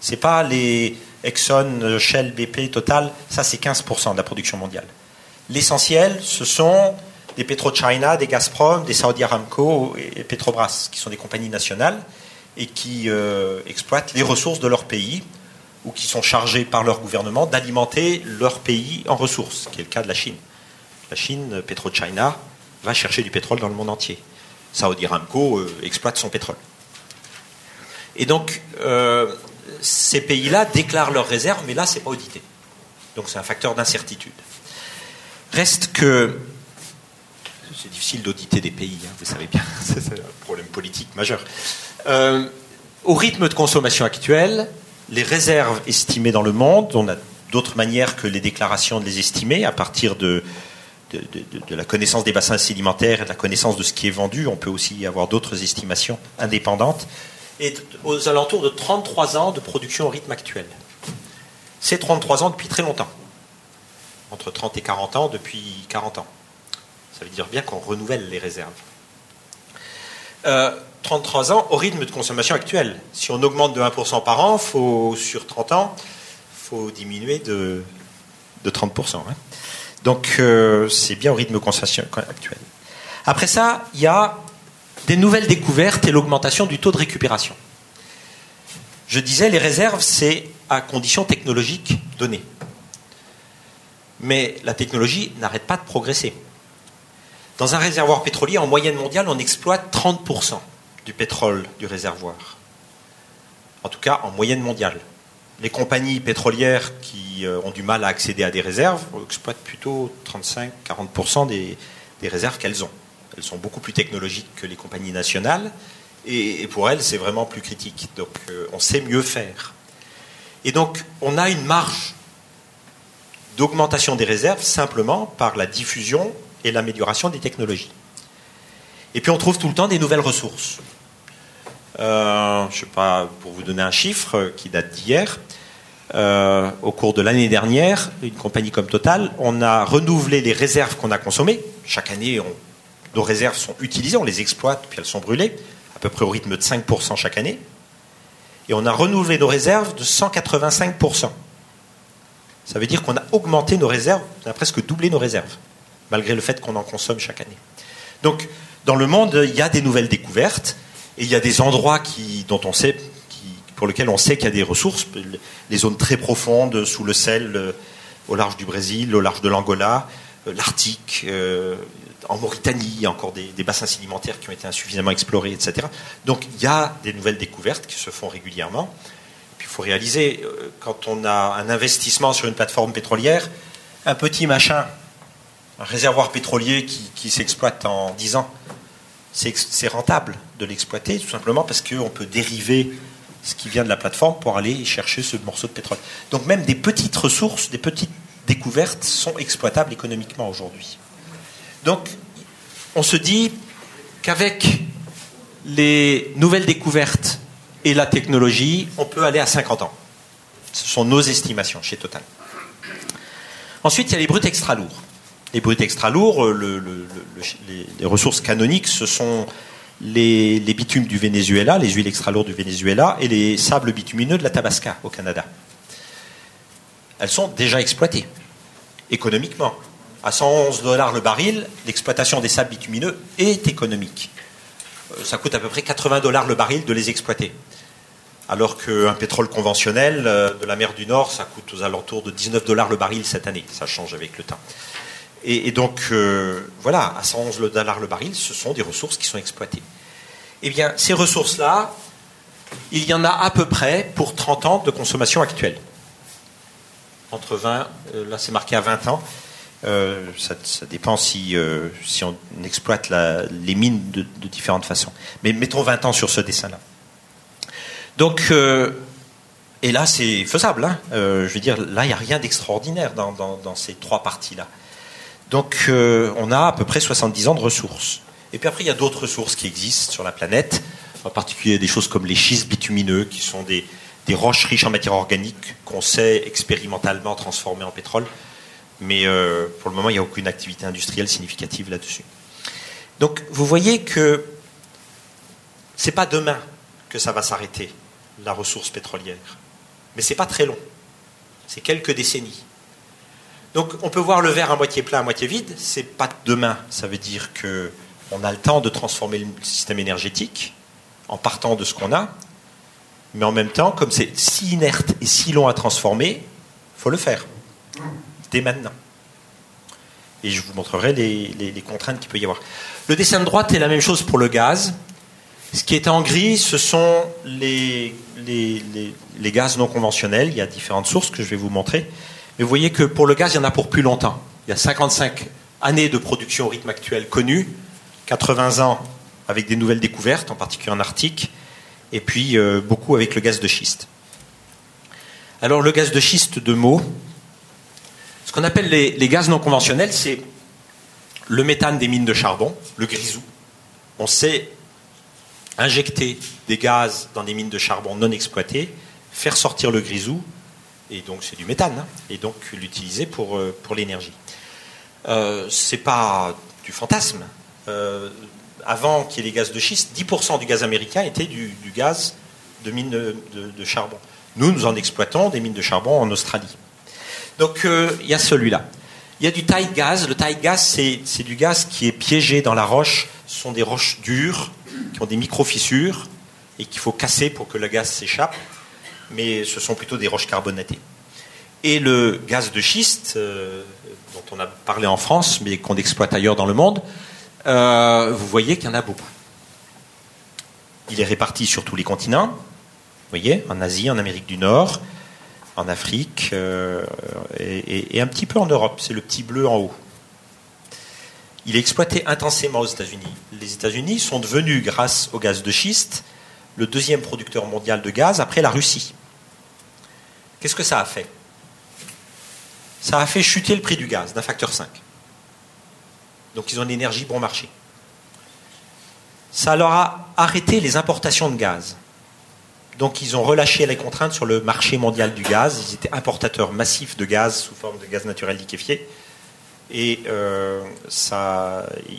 Ce n'est pas les Exxon, Shell, BP, Total, ça c'est 15% de la production mondiale. L'essentiel, ce sont des PetroChina, des Gazprom, des Saudi Aramco et Petrobras, qui sont des compagnies nationales et qui euh, exploitent les ressources de leur pays ou qui sont chargés par leur gouvernement d'alimenter leur pays en ressources, qui est le cas de la Chine. La Chine, PetroChina, va chercher du pétrole dans le monde entier. Saudi Aramco euh, exploite son pétrole. Et donc, euh, ces pays-là déclarent leurs réserves, mais là, ce n'est pas audité. Donc, c'est un facteur d'incertitude. Reste que c'est difficile d'auditer des pays, hein, vous savez bien, [LAUGHS] c'est un problème politique majeur. Euh, au rythme de consommation actuel, les réserves estimées dans le monde, on a d'autres manières que les déclarations de les estimer à partir de, de, de, la connaissance des bassins sédimentaires et de la connaissance de ce qui est vendu. On peut aussi avoir d'autres estimations indépendantes. Et aux alentours de 33 ans de production au rythme actuel. C'est 33 ans depuis très longtemps. Entre 30 et 40 ans depuis 40 ans. Ça veut dire bien qu'on renouvelle les réserves. 33 euh, ans au rythme de consommation actuel. Si on augmente de 1% par an, faut, sur 30 ans, il faut diminuer de, de 30%. Hein. Donc euh, c'est bien au rythme de consommation actuel. Après ça, il y a des nouvelles découvertes et l'augmentation du taux de récupération. Je disais, les réserves, c'est à conditions technologiques données. Mais la technologie n'arrête pas de progresser. Dans un réservoir pétrolier, en moyenne mondiale, on exploite 30% du pétrole du réservoir. En tout cas, en moyenne mondiale. Les compagnies pétrolières qui euh, ont du mal à accéder à des réserves exploitent plutôt 35-40% des, réserves qu'elles ont. Elles sont beaucoup plus technologiques que les compagnies nationales et, pour elles, c'est vraiment plus critique. Donc, euh, on sait mieux faire. Et donc, on a une marge d'augmentation des réserves simplement par la diffusion et l'amélioration des technologies. Et puis on trouve tout le temps des nouvelles ressources. Euh, je ne sais pas, pour vous donner un chiffre qui date d'hier, euh, au cours de l'année dernière, une compagnie comme Total, on a renouvelé les réserves qu'on a consommées. Chaque année, nos réserves sont utilisées, on les exploite, puis elles sont brûlées, à peu près au rythme de 5% chaque année. Et on a renouvelé nos réserves de 185%. Ça veut dire qu'on a augmenté nos réserves, on a presque doublé nos réserves malgré le fait qu'on en consomme chaque année. Donc, dans le monde, il y a des nouvelles découvertes, et il y a des endroits qui, dont on sait, pour lesquels on sait qu'il y a des ressources, les zones très profondes sous le sel, euh, au large du Brésil, au large de l'Angola, euh, l'Arctique, euh, en Mauritanie, il y a encore des, des, bassins sédimentaires qui ont été insuffisamment explorés, etc. Donc il y a des nouvelles découvertes qui se font régulièrement. Puis il faut réaliser, quand on a un investissement sur une plateforme pétrolière, un petit machin un réservoir pétrolier qui, s'exploite en 10 ans, c'est rentable de l'exploiter, tout simplement parce qu'on peut dériver ce qui vient de la plateforme pour aller chercher ce morceau de pétrole. Donc même des petites ressources, des petites découvertes sont exploitables économiquement aujourd'hui. Donc on se dit qu'avec les nouvelles découvertes et la technologie, on peut aller à 50 ans. Ce sont nos estimations chez Total. Ensuite, il y a les brutes extra lourds. Les brutes extra lourds, euh, les, ressources canoniques, ce sont les, bitumes du Venezuela, les huiles extra lourdes du Venezuela et les sables bitumineux de la Tabasca au Canada. Elles sont déjà exploitées économiquement. À 111 dollars le baril, l'exploitation des sables bitumineux est économique. Euh, ça coûte à peu près 80 dollars le baril de les exploiter. Alors qu'un pétrole conventionnel euh, de la mer du Nord, ça coûte aux alentours de 19 dollars le baril cette année. Ça change avec le temps. Et, donc, euh, voilà, à 111 dollars le baril, ce sont des ressources qui sont exploitées. Eh bien, ces ressources-là, il y en a à peu près pour 30 ans de consommation actuelle. Entre 20, euh, là c'est marqué à 20 ans. Euh, ça, dépend si, si on exploite les mines de, différentes façons. Mais mettons 20 ans sur ce dessin-là. Donc, et là c'est faisable. Hein. je veux dire, là il n'y a rien d'extraordinaire dans ces trois parties-là. Donc euh, on a à peu près 70 ans de ressources. Et puis après, il y a d'autres ressources qui existent sur la planète, en particulier des choses comme les schistes bitumineux, qui sont des, roches riches en matière organique qu'on sait expérimentalement transformer en pétrole. Mais euh, pour le moment, il n'y a aucune activité industrielle significative là-dessus. Donc vous voyez que c'est pas demain que ça va s'arrêter, la ressource pétrolière. Mais c'est pas très long. C'est quelques décennies. Donc on peut voir le verre à moitié plein, à moitié vide. C'est pas demain. Ça veut dire que on a le temps de transformer le système énergétique en partant de ce qu'on a. Mais en même temps, comme c'est si inerte et si long à transformer, faut le faire dès maintenant. Et je vous montrerai les, contraintes qu'il peut y avoir. Le dessin de droite est la même chose pour le gaz. Ce qui est en gris, ce sont les, les, gaz non conventionnels. Il y a différentes sources que je vais vous montrer. Mais vous voyez que pour le gaz, il y en a pour plus longtemps. Il y a 55 années de production au rythme actuel connu, 80 ans avec des nouvelles découvertes, en particulier en Arctique, et puis euh, beaucoup avec le gaz de schiste. Alors le gaz de schiste, de mots. Ce qu'on appelle les, les, gaz non conventionnels, c'est le méthane des mines de charbon, le grisou. On sait injecter des gaz dans des mines de charbon non exploitées, faire sortir le grisou, et donc c'est du méthane, hein, et donc l'utiliser pour, euh, pour l'énergie. Euh, c'est pas du fantasme. Euh, avant qu'il y ait les gaz de schiste, 10% du gaz américain était du, gaz de mines de, charbon. Nous, nous en exploitons des mines de charbon en Australie. Donc euh, il y a celui-là. Il y a du tide gas. Le tide gas, c'est du gaz qui est piégé dans la roche. Ce sont des roches dures qui ont des micro-fissures et qu'il faut casser pour que le gaz s'échappe. Mais ce sont plutôt des roches carbonatées. Et le gaz de schiste, euh, dont on a parlé en France, mais qu'on exploite ailleurs dans le monde, euh, vous voyez qu'il y en a beaucoup. Il est réparti sur tous les continents, vous voyez, en Asie, en Amérique du Nord, en Afrique euh, et, un petit peu en Europe. C'est le petit bleu en haut. Il est exploité intensément aux États-Unis. Les États-Unis sont devenus, grâce au gaz de schiste, le deuxième producteur mondial de gaz après la Russie. Qu'est-ce que ça a fait? Ça a fait chuter le prix du gaz d'un facteur 5. Donc ils ont une énergie bon marché. Ça leur a arrêté les importations de gaz. Donc ils ont relâché les contraintes sur le marché mondial du gaz. Ils étaient importateurs massifs de gaz sous forme de gaz naturel liquéfié. Et euh,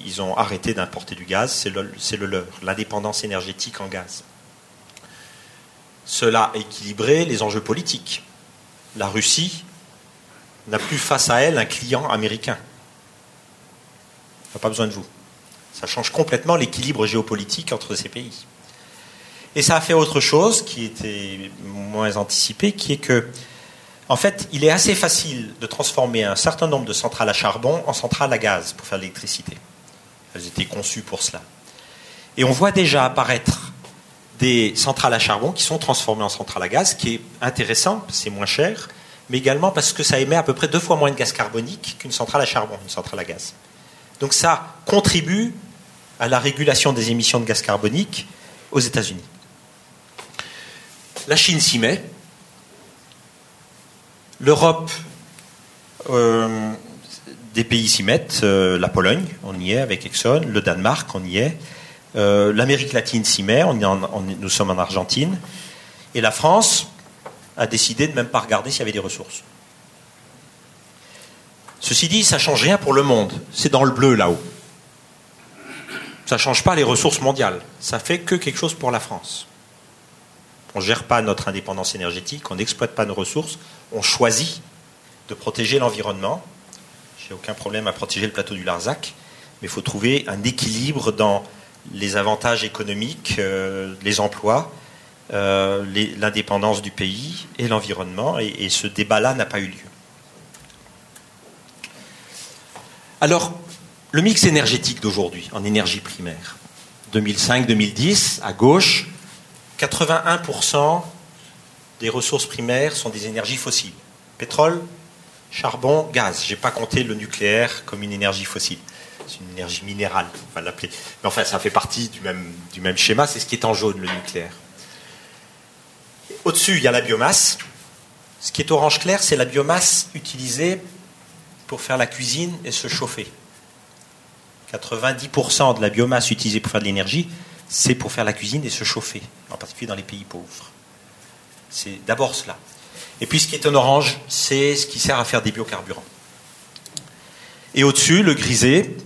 ils ont arrêté d'importer du gaz. C'est le, leur, l'indépendance énergétique en gaz. Cela a équilibré les enjeux politiques. La Russie n'a plus face à elle un client américain n'a pas besoin de vous. Ça change complètement l'équilibre géopolitique entre ces pays. Et ça a fait autre chose qui était moins anticipé, qui est que, en fait, il est assez facile de transformer un certain nombre de centrales à charbon en centrales à gaz pour faire l'électricité. Elles étaient conçues pour cela. Et on voit déjà apparaître des centrales à charbon qui sont transformées en centrales à gaz, qui est intéressant, c'est moins cher, mais également parce que ça émet à peu près deux fois moins de gaz carbonique qu'une centrale à charbon, une centrale à gaz. Donc ça contribue à la régulation des émissions de gaz carbonique aux États-Unis. La Chine s'y met. L'Europe, euh, des pays s'y mettent. Euh, la Pologne, on y est avec Exxon. Le Danemark, on y est. Euh, L'Amérique latine s'y met. nous sommes en Argentine. Et la France a décidé de même pas regarder s'il y avait des ressources. Ceci dit, ça ne change rien pour le monde. C'est dans le bleu là-haut. Ça ne change pas les ressources mondiales. Ça fait que quelque chose pour la France. On ne gère pas notre indépendance énergétique, on n'exploite pas nos ressources, on choisit de protéger l'environnement. J'ai aucun problème à protéger le plateau du Larzac, mais il faut trouver un équilibre dans les avantages économiques, euh, les emplois, euh, l'indépendance du pays et l'environnement, et ce débat-là n'a pas eu lieu. Alors, le mix énergétique d'aujourd'hui en énergie primaire, 2005-2010, à gauche, 81% des ressources primaires sont des énergies fossiles. Pétrole, charbon, gaz. Je n'ai pas compté le nucléaire comme une énergie fossile. C'est une énergie minérale, on va l'appeler. Mais enfin, ça fait partie du même, du même schéma, c'est ce qui est en jaune, le nucléaire. Au-dessus, il y a la biomasse. Ce qui est orange clair, c'est la biomasse utilisée pour faire la cuisine et se chauffer. 90% de la biomasse utilisée pour faire de l'énergie, c'est pour faire la cuisine et se chauffer, en particulier dans les pays pauvres. C'est d'abord cela. Et puis ce qui est en orange, c'est ce qui sert à faire des biocarburants. Et au-dessus, le grisé,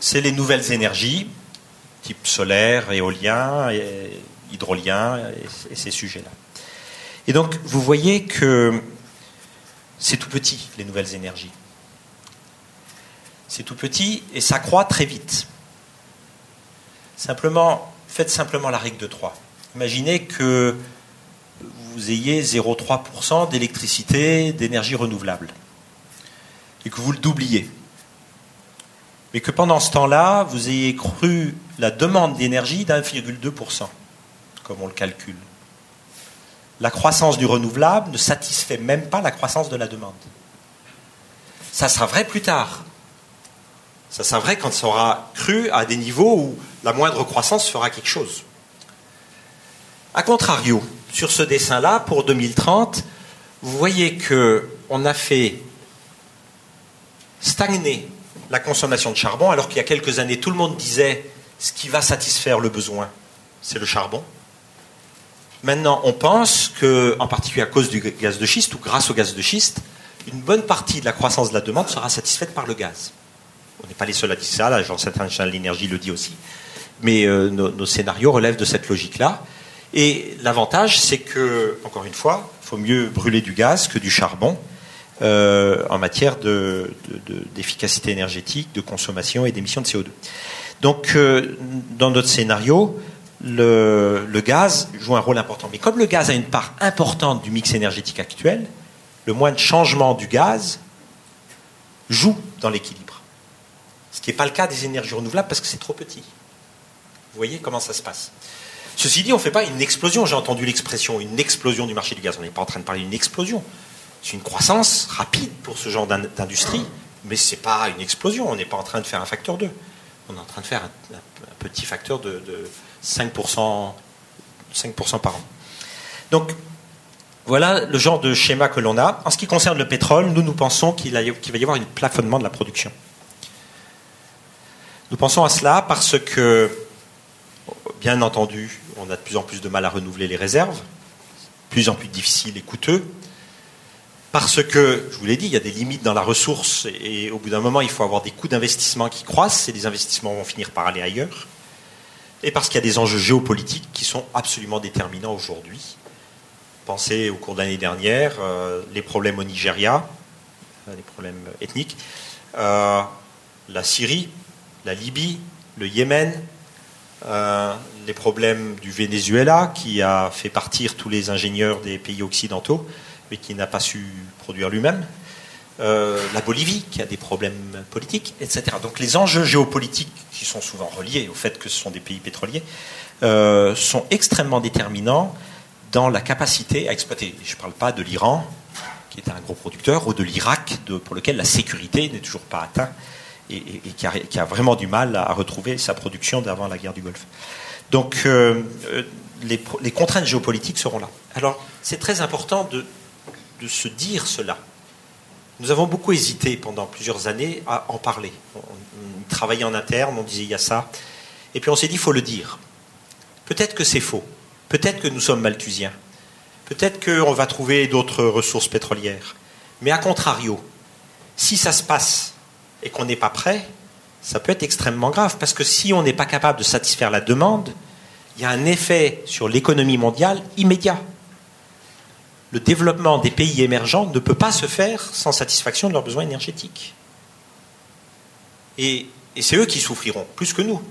c'est les nouvelles énergies, type solaire, éolien, hydrolien, et ces sujets-là. Et donc, vous voyez que c'est tout petit, les nouvelles énergies. C'est tout petit et ça croît très vite. Simplement, faites simplement la règle de 3. Imaginez que vous ayez 0,3% d'électricité, d'énergie renouvelable, et que vous le doubliez. Mais que pendant ce temps-là, vous ayez cru la demande d'énergie d'1,2%, comme on le calcule. La croissance du renouvelable ne satisfait même pas la croissance de la demande. Ça sera vrai plus tard. Ça sera vrai quand ça aura cru à des niveaux où la moindre croissance fera quelque chose. A contrario, sur ce dessin-là, pour 2030, vous voyez qu'on a fait stagner la consommation de charbon, alors qu'il y a quelques années, tout le monde disait ce qui va satisfaire le besoin, c'est le charbon. Maintenant, on pense que, en particulier à cause du gaz de schiste ou grâce au gaz de schiste, une bonne partie de la croissance de la demande sera satisfaite par le gaz. On n'est pas les seuls à dire ça, l'Agence internationale de l'énergie le dit aussi. Mais euh, nos, scénarios relèvent de cette logique-là. Et l'avantage, c'est que, encore une fois, il faut mieux brûler du gaz que du charbon euh, en matière d'efficacité énergétique, de consommation et d'émission de CO2. Donc, euh, dans notre scénario, le, le, gaz joue un rôle important. Mais comme le gaz a une part importante du mix énergétique actuel, le moins de changement du gaz joue dans l'équilibre. Ce qui n'est pas le cas des énergies renouvelables parce que c'est trop petit. Vous voyez comment ça se passe. Ceci dit, on ne fait pas une explosion. J'ai entendu l'expression une explosion du marché du gaz. On n'est pas en train de parler d'une explosion. C'est une croissance rapide pour ce genre d'industrie, mais ce n'est pas une explosion. On n'est pas en train de faire un facteur 2. On est en train de faire un, petit facteur de, 5%, 5 par an. Donc, voilà le genre de schéma que l'on a. En ce qui concerne le pétrole, nous, nous pensons qu'il va y avoir un plafonnement de la production. Nous pensons à cela parce que, bien entendu, on a de plus en plus de mal à renouveler les réserves, de plus en plus difficile et coûteux, parce que, je vous l'ai dit, il y a des limites dans la ressource et au bout d'un moment, il faut avoir des coûts d'investissement qui croissent et les investissements vont finir par aller ailleurs. Et parce qu'il y a des enjeux géopolitiques qui sont absolument déterminants aujourd'hui. Pensez au cours de l'année dernière, euh, les problèmes au Nigeria, euh, les problèmes ethniques, euh, la Syrie, la Libye, le Yémen, les problèmes du Venezuela qui a fait partir tous les ingénieurs des pays occidentaux mais qui n'a pas su produire lui-même. Euh, la Bolivie, qui a des problèmes politiques, etc. Donc les enjeux géopolitiques, qui sont souvent reliés au fait que ce sont des pays pétroliers, euh, sont extrêmement déterminants dans la capacité à exploiter. Je ne parle pas de l'Iran, qui est un gros producteur, ou de l'Irak, pour lequel la sécurité n'est toujours pas atteinte et, qui, a, vraiment du mal à retrouver sa production d'avant la guerre du Golfe. Donc euh, les, les contraintes géopolitiques seront là. Alors c'est très important de de se dire cela. Nous avons beaucoup hésité pendant plusieurs années à en parler. On, travaillait en interne, on disait il y a ça. Et puis on s'est dit il faut le dire. Peut-être que c'est faux. Peut-être que nous sommes malthusiens. Peut-être qu'on va trouver d'autres ressources pétrolières. Mais à contrario, si ça se passe et qu'on n'est pas prêt, ça peut être extrêmement grave. Parce que si on n'est pas capable de satisfaire la demande, il y a un effet sur l'économie mondiale immédiat le développement des pays émergents ne peut pas se faire sans satisfaction de leurs besoins énergétiques. Et, c'est eux qui souffriront, plus que nous.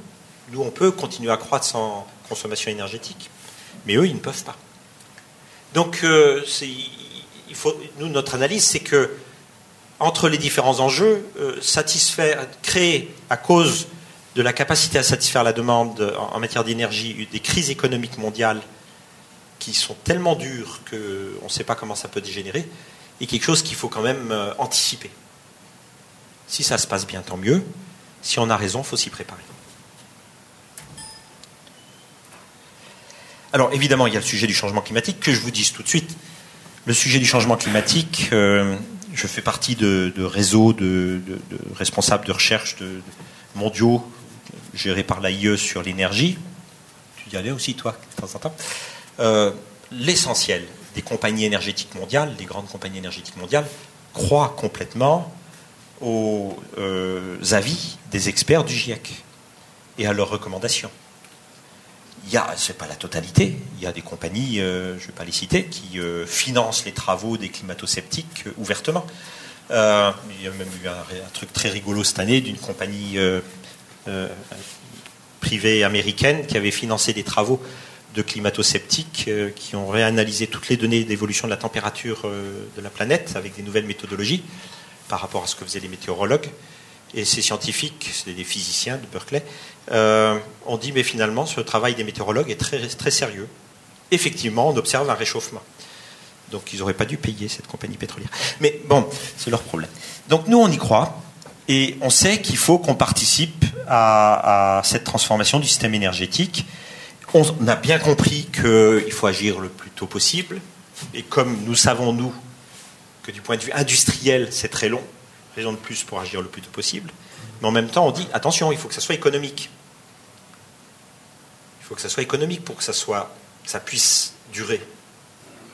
Nous, on peut continuer à croître sans consommation énergétique, mais eux, ils ne peuvent pas. Donc, euh, notre analyse, c'est que entre les différents enjeux, euh, créer à cause de la capacité à satisfaire la demande en matière d'énergie des crises économiques mondiales qui sont tellement durs qu'on ne sait pas comment ça peut dégénérer, et quelque chose qu'il faut quand même euh, anticiper. Si ça se passe bien, tant mieux. Si on a raison, il faut s'y préparer. Alors évidemment, il y a le sujet du changement climatique, que je vous dise tout de suite. Le sujet du changement climatique, euh, je fais partie de, réseaux de, responsables de recherche mondiaux gérés par l'AIE sur l'énergie. Tu y allais aussi, toi, de temps en temps. Euh, l'essentiel des compagnies énergétiques mondiales, des grandes compagnies énergétiques mondiales, croient complètement aux euh, avis des experts du GIEC et à leurs recommandations. Il y a, c'est pas la totalité, il y a des compagnies, euh, je ne vais pas les citer, qui financent les travaux des climato-sceptiques ouvertement. Il y a même eu un, truc très rigolo cette année d'une compagnie privée américaine qui avait financé des travaux de climato-sceptiques qui ont réanalysé toutes les données d'évolution de la température de la planète avec des nouvelles méthodologies par rapport à ce que faisaient les météorologues. Et ces scientifiques, c'est des physiciens de Berkeley, ont dit mais finalement ce travail des météorologues est très, très sérieux. Effectivement, on observe un réchauffement. Donc ils n'auraient pas dû payer cette compagnie pétrolière. Mais bon, c'est leur problème. Donc nous, on y croit. Et on sait qu'il faut qu'on participe à, cette transformation du système énergétique. On a bien compris qu'il faut agir le plus tôt possible. Et comme nous savons, nous, que du point de vue industriel, c'est très long, raison de plus pour agir le plus tôt possible. Mais en même temps, on dit, attention, il faut que ça soit économique. Il faut que ça soit économique pour que ça, soit, ça puisse durer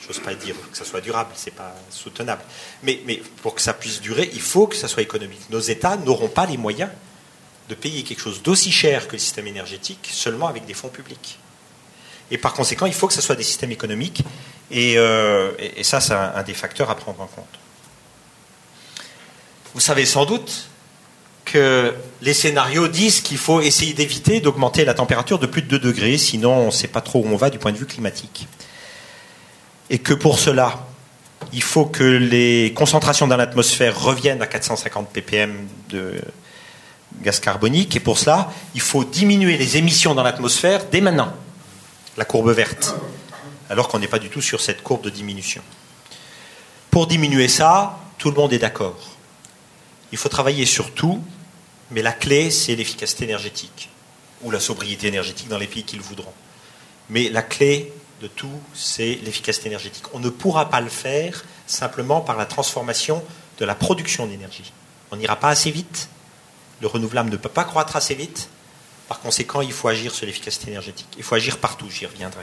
j'ose pas dire que ça soit durable, c'est pas soutenable. Mais, mais, pour que ça puisse durer, il faut que ça soit économique. Nos États n'auront pas les moyens de payer quelque chose d'aussi cher que le système énergétique seulement avec des fonds publics. Et par conséquent, il faut que ce soit des systèmes économiques, et, euh, et ça, c'est un, des facteurs à prendre en compte. Vous savez sans doute que les scénarios disent qu'il faut essayer d'éviter d'augmenter la température de plus de 2 degrés, sinon on ne sait pas trop où on va du point de vue climatique. Et que pour cela, il faut que les concentrations dans l'atmosphère reviennent à 450 ppm de gaz carbonique, et pour cela, il faut diminuer les émissions dans l'atmosphère dès maintenant, la courbe verte, alors qu'on n'est pas du tout sur cette courbe de diminution. Pour diminuer ça, tout le monde est d'accord. Il faut travailler sur tout, mais la clé, c'est l'efficacité énergétique, ou la sobriété énergétique dans les pays qui le voudront. Mais la clé, de tout, c'est l'efficacité énergétique. On ne pourra pas le faire simplement par la transformation de la production d'énergie. On n'ira pas assez vite. Le renouvelable ne peut pas croître assez vite. Par conséquent, il faut agir sur l'efficacité énergétique. Il faut agir partout, j'y reviendrai.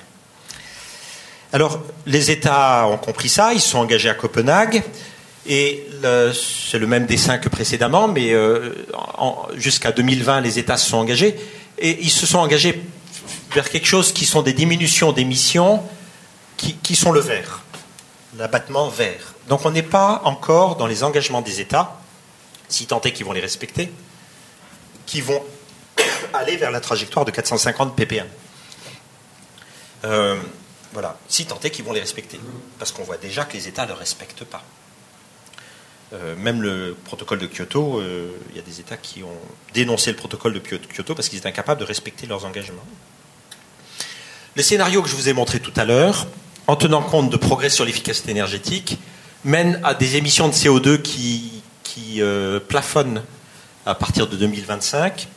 Alors, les États ont compris ça, ils se sont engagés à Copenhague, et c'est le même dessin que précédemment, mais euh, jusqu'à 2020, les États se sont engagés, et ils se sont engagés vers quelque chose qui sont des diminutions d'émissions qui, sont le vert, l'abattement vert. Donc on n'est pas encore dans les engagements des États, si tant est qu'ils vont les respecter, qui vont [COUGHS] aller vers la trajectoire de 450 ppm. Euh, voilà, si tant est qu'ils vont les respecter, parce qu'on voit déjà que les États ne le respectent pas. Euh, même le protocole de Kyoto, euh, il y a des États qui ont dénoncé le protocole de Kyoto parce qu'ils étaient incapables de respecter leurs engagements. Le scénario que je vous ai montré tout à l'heure, en tenant compte de progrès sur l'efficacité énergétique, mène à des émissions de CO2 qui, euh, plafonnent à partir de 2025.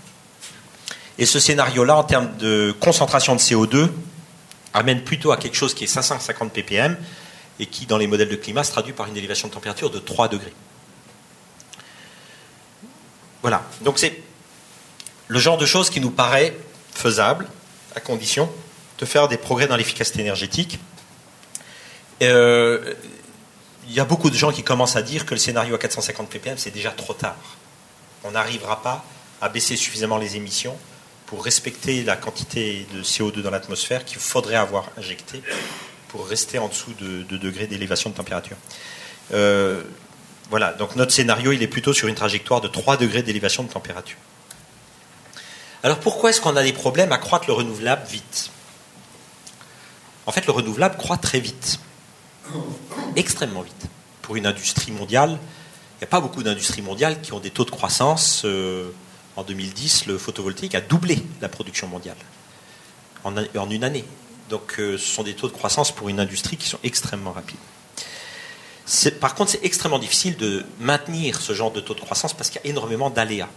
Et ce scénario-là, en termes de concentration de CO2, amène plutôt à quelque chose qui est 550 ppm et qui, dans les modèles de climat, se traduit par une élévation de température de 3 degrés. Voilà. Donc c'est le genre de choses qui nous paraît faisable, à condition de faire des progrès dans l'efficacité énergétique. Euh, il y a beaucoup de gens qui commencent à dire que le scénario à 450 ppm, c'est déjà trop tard. On n'arrivera pas à baisser suffisamment les émissions pour respecter la quantité de CO2 dans l'atmosphère qu'il faudrait avoir injecté pour rester en dessous de 2 degrés d'élévation de température. Euh, voilà, donc notre scénario, il est plutôt sur une trajectoire de 3 degrés d'élévation de température. Alors pourquoi est-ce qu'on a des problèmes à croître le renouvelable vite? En fait, le renouvelable croît très vite, extrêmement vite. Pour une industrie mondiale, il n'y a pas beaucoup d'industries mondiales qui ont des taux de croissance. Euh, en 2010, le photovoltaïque a doublé la production mondiale en, une année. Donc, euh, ce sont des taux de croissance pour une industrie qui sont extrêmement rapides. Par contre, c'est extrêmement difficile de maintenir ce genre de taux de croissance parce qu'il y a énormément d'aléas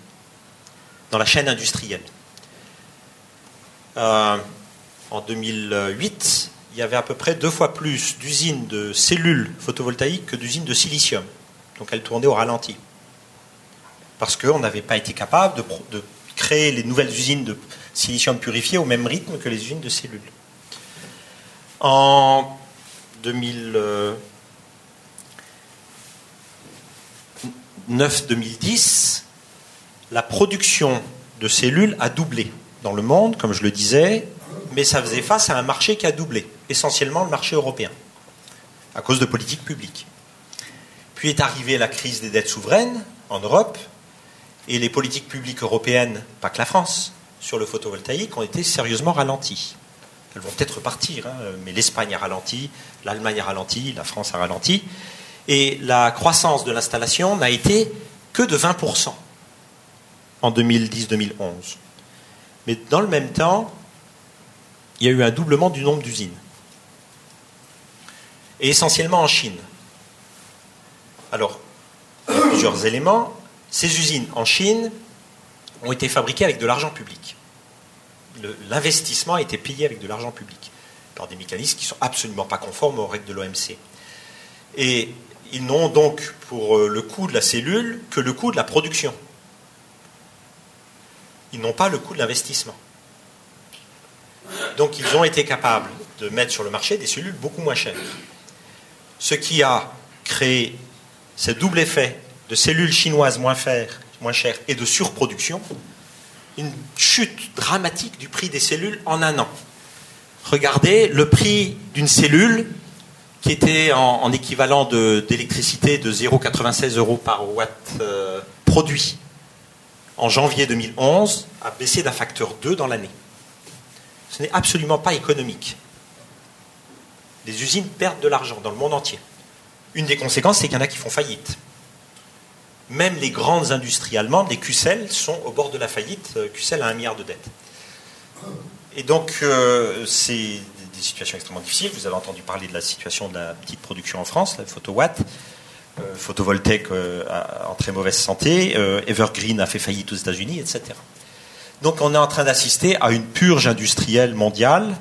dans la chaîne industrielle. Euh, en 2008, il y avait à peu près deux fois plus d'usines de cellules photovoltaïques que d'usines de silicium. Donc elles tournaient au ralenti. Parce qu'on n'avait pas été capable de, créer les nouvelles usines de silicium purifié au même rythme que les usines de cellules. En 2009-2010, la production de cellules a doublé dans le monde, comme je le disais, mais ça faisait face à un marché qui a doublé, essentiellement le marché européen, à cause de politiques publiques. Puis est arrivée la crise des dettes souveraines en Europe, et les politiques publiques européennes, pas que la France, sur le photovoltaïque ont été sérieusement ralenties. Elles vont peut-être repartir, hein, mais l'Espagne a ralenti, l'Allemagne a ralenti, la France a ralenti, et la croissance de l'installation n'a été que de 20% en 2010-2011. Mais dans le même temps, il y a eu un doublement du nombre d'usines. Et essentiellement en Chine. Alors, plusieurs éléments. Ces usines en Chine ont été fabriquées avec de l'argent public. L'investissement a été payé avec de l'argent public par des mécanismes qui ne sont absolument pas conformes aux règles de l'OMC. Et ils n'ont donc pour euh, le coût de la cellule que le coût de la production. Ils n'ont pas le coût de l'investissement. Donc ils ont été capables de mettre sur le marché des cellules beaucoup moins chères. Ce qui a créé ce double effet de cellules chinoises moins, chères et de surproduction, une chute dramatique du prix des cellules en un an. Regardez le prix d'une cellule qui était en, équivalent d'électricité de, 0,96 euros par watt euh, produit en janvier 2011 a baissé d'un facteur 2 dans l'année. Ce n'est absolument pas économique. Les usines perdent de l'argent dans le monde entier. Une des conséquences, c'est qu'il y en a qui font faillite. Même les grandes industries allemandes, les QCell, sont au bord de la faillite. Euh, QCell a un milliard de dettes. Et donc, euh, c'est des situations extrêmement difficiles. Vous avez entendu parler de la situation de la petite production en France, la photowatt. Euh, euh, en très mauvaise santé. Evergreen a fait faillite aux États-Unis, etc. Donc on est en train d'assister à une purge industrielle mondiale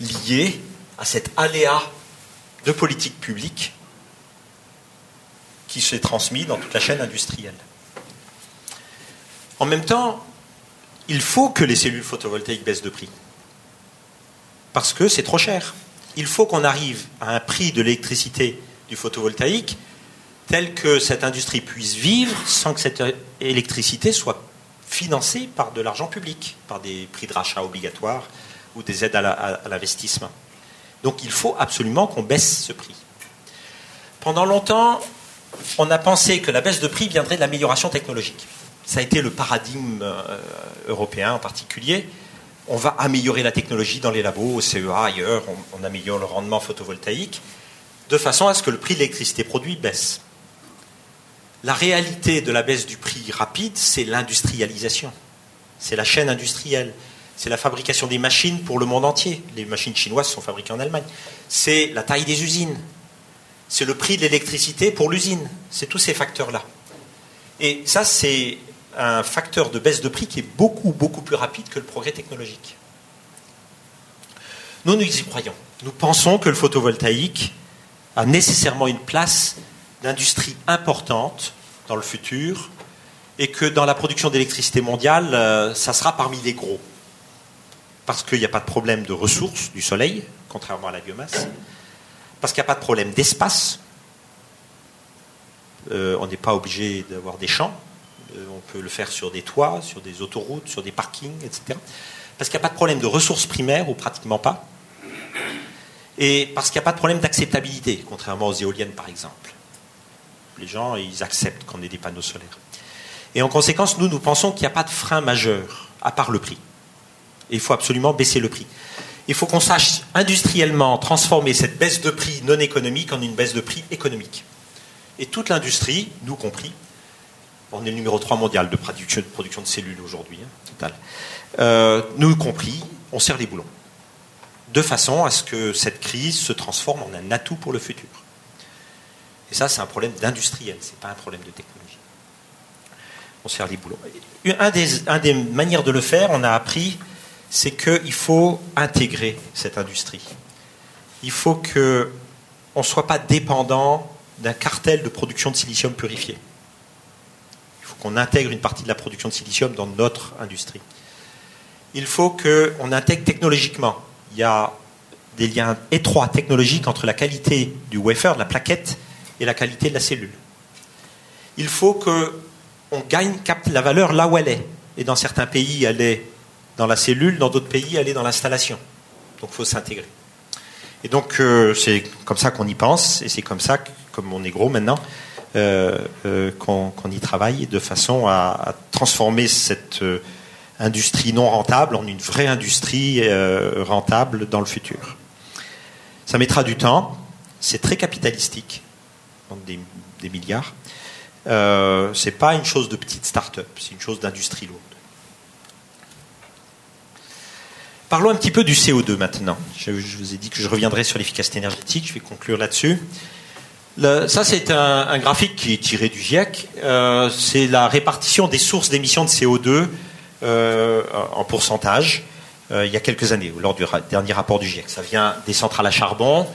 liée à cet aléa de politique publique qui s'est transmis dans toute la chaîne industrielle. En même temps, il faut que les cellules photovoltaïques baissent de prix parce que c'est trop cher. Il faut qu'on arrive à un prix de l'électricité du photovoltaïque tel que cette industrie puisse vivre sans que cette électricité soit financée par de l'argent public, par des prix de rachat obligatoires ou des aides à l'investissement. Donc il faut absolument qu'on baisse ce prix. Pendant longtemps, on a pensé que la baisse de prix viendrait de l'amélioration technologique. Ça a été le paradigme euh, européen en particulier on va améliorer la technologie dans les labos, au CEA, ailleurs, on, améliore le rendement photovoltaïque, de façon à ce que le prix de l'électricité produite baisse. La réalité de la baisse du prix rapide, c'est l'industrialisation. C'est la chaîne industrielle. C'est la fabrication des machines pour le monde entier. Les machines chinoises sont fabriquées en Allemagne. C'est la taille des usines. C'est le prix de l'électricité pour l'usine. C'est tous ces facteurs-là. Et ça, c'est un facteur de baisse de prix qui est beaucoup, beaucoup plus rapide que le progrès technologique. Nous, nous y croyons. Nous pensons que le photovoltaïque a nécessairement une place d'industrie importante dans le futur et que dans la production d'électricité mondiale, euh, ça sera parmi les gros. Parce qu'il n'y a pas de problème de ressources du soleil, contrairement à la biomasse. Parce qu'il n'y a pas de problème d'espace. Euh, on n'est pas obligé d'avoir des champs. Euh, on peut le faire sur des toits, sur des autoroutes, sur des parkings, etc. Parce qu'il n'y a pas de problème de ressources primaires, ou pratiquement pas. Et parce qu'il n'y a pas de problème d'acceptabilité, contrairement aux éoliennes par exemple. Les gens, ils acceptent qu'on ait des panneaux solaires. Et en conséquence, nous, nous pensons qu'il n'y a pas de frein majeur, à part le prix. Il faut absolument baisser le prix. Il faut qu'on sache industriellement transformer cette baisse de prix non économique en une baisse de prix économique. Et toute l'industrie, nous compris, on est le numéro 3 mondial de production, de, cellules aujourd'hui, hein, total. Euh, nous compris, on serre les boulons. De façon à ce que cette crise se transforme en un atout pour le futur. Et ça, c'est un problème d'industriel, ce n'est pas un problème de technologie. On serre les boulons. Un un des manières de le faire, on a appris, c'est qu'il faut intégrer cette industrie. Il faut qu'on ne soit pas dépendant d'un cartel de production de silicium purifié qu'on intègre une partie de la production de silicium dans notre industrie. Il faut qu'on intègre technologiquement. Il y a des liens étroits technologiques entre la qualité du wafer, de la plaquette, et la qualité de la cellule. Il faut qu'on gagne, capte la valeur là où elle est. Et dans certains pays, elle est dans la cellule, dans d'autres pays, est dans l'installation. Donc il faut s'intégrer. Et donc euh, c'est comme ça qu'on y pense, et c'est comme ça, comme on est gros maintenant, qu'on y travaille de façon à, transformer cette industrie non rentable en une vraie industrie rentable dans le futur. Ça mettra du temps, c'est très capitalistique, des, des milliards. Euh, c'est pas une chose de petite start-up, c'est une chose d'industrie lourde. Parlons un petit peu du CO2 maintenant. Je, vous ai dit que je reviendrai sur l'efficacité énergétique, je vais conclure là-dessus. ça, c'est un, graphique qui est tiré du GIEC. Euh, c'est la répartition des sources d'émissions de CO2 euh, en pourcentage il y a quelques années, lors du dernier rapport du GIEC. Ça vient des centrales à charbon,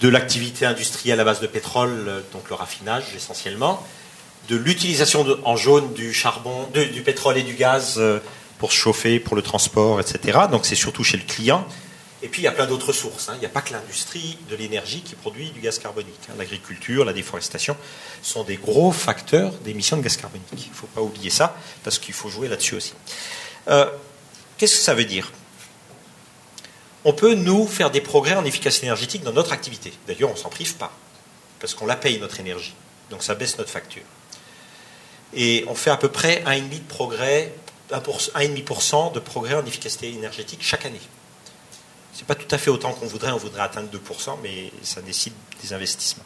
de l'activité industrielle à base de pétrole, donc le raffinage essentiellement, de l'utilisation en jaune du charbon, du pétrole et du gaz euh, pour se chauffer, pour le transport, etc. Donc c'est surtout chez le client. Et puis il y a plein d'autres sources. Hein. Il n'y a pas que l'industrie de l'énergie qui produit du gaz carbonique. Hein. L'agriculture, la déforestation sont des gros facteurs d'émissions de gaz carbonique. Il ne faut pas oublier ça, parce qu'il faut jouer là-dessus aussi. Euh, qu'est-ce que ça veut dire? On peut, nous, faire des progrès en efficacité énergétique dans notre activité. D'ailleurs, on ne s'en prive pas, parce qu'on la paye, notre énergie. Donc ça baisse notre facture et on fait à peu près 1,5% de progrès, 1,5% de progrès en efficacité énergétique chaque année. Ce n'est pas tout à fait autant qu'on voudrait, on voudrait atteindre 2%, mais ça décide des investissements.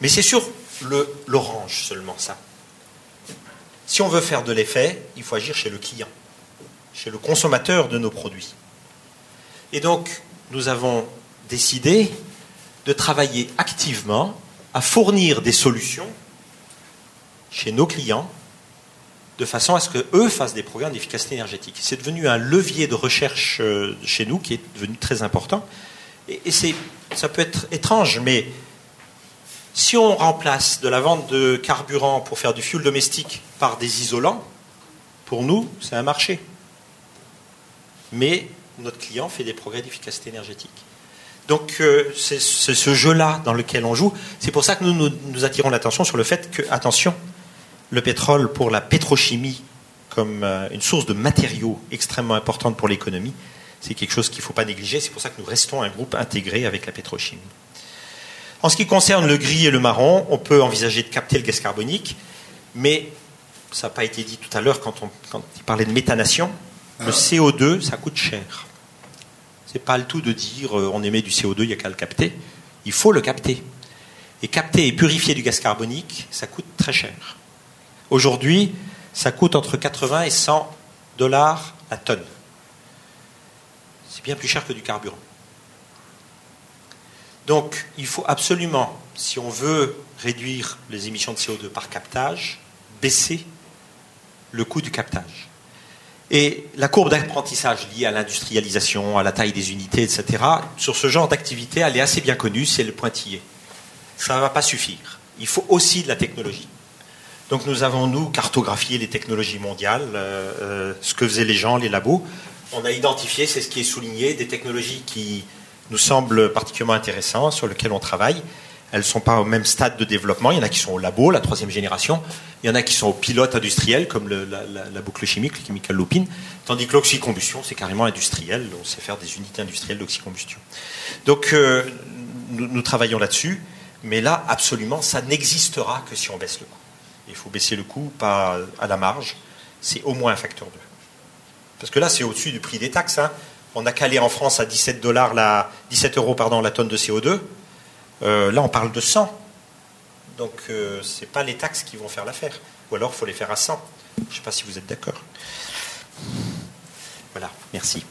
Mais c'est sur l'orange seulement ça. Si on veut faire de l'effet, il faut agir chez le client, chez le consommateur de nos produits. Et donc, nous avons décidé de travailler activement à fournir des solutions chez nos clients de façon à ce qu'eux fassent des programmes d'efficacité énergétique. C'est devenu un levier de recherche euh, chez nous qui est devenu très important. Et, ça peut être étrange, mais si on remplace de la vente de carburant pour faire du fuel domestique par des isolants, pour nous, c'est un marché. Mais notre client fait des progrès d'efficacité énergétique. Donc euh, c'est ce jeu-là dans lequel on joue. C'est pour ça que nous, nous attirons l'attention sur le fait que, attention, le pétrole pour la pétrochimie comme euh, une source de matériaux extrêmement importante pour l'économie, c'est quelque chose qu'il ne faut pas négliger. C'est pour ça que nous restons un groupe intégré avec la pétrochimie. En ce qui concerne le gris et le marron, on peut envisager de capter le gaz carbonique, mais ça n'a pas été dit tout à l'heure quand on, parlait de méthanation. Le CO2, ça coûte cher. Ce n'est pas le tout de dire euh, on émet du CO2, il n'y a qu'à le capter. Il faut le capter. Et capter et purifier du gaz carbonique, ça coûte très cher. Aujourd'hui, ça coûte entre 80 et 100 dollars la tonne. C'est bien plus cher que du carburant. Donc, il faut absolument, si on veut réduire les émissions de CO2 par captage, baisser le coût du captage. Et la courbe d'apprentissage liée à l'industrialisation, à la taille des unités, etc., sur ce genre d'activité, elle est assez bien connue, c'est le pointillé. Ça ne va pas suffire. Il faut aussi de la technologie. Donc nous avons, nous, cartographié les technologies mondiales, euh, euh, ce que faisaient les gens, les labos. On a identifié, c'est ce qui est souligné, des technologies qui nous semblent particulièrement intéressantes, sur lesquelles on travaille. Elles ne sont pas au même stade de développement. Il y en a qui sont au labo, la troisième génération. Il y en a qui sont au pilote industriel, comme la, boucle chimique, le chemical looping. Tandis que l'oxycombustion, c'est carrément industriel. On sait faire des unités industrielles d'oxycombustion. Donc, euh, nous, nous travaillons là-dessus. Mais là, absolument, ça n'existera que si on baisse le coût il faut baisser le coût, pas à la marge, c'est au moins un facteur 2. Parce que là, c'est au-dessus du prix des taxes. Hein. On a calé en France à 17, dollars la, 17 euros pardon, la tonne de CO2. Euh, là, on parle de 100. Donc, euh, ce n'est pas les taxes qui vont faire l'affaire. Ou alors, il faut les faire à 100. Je ne sais pas si vous êtes d'accord. Voilà, merci.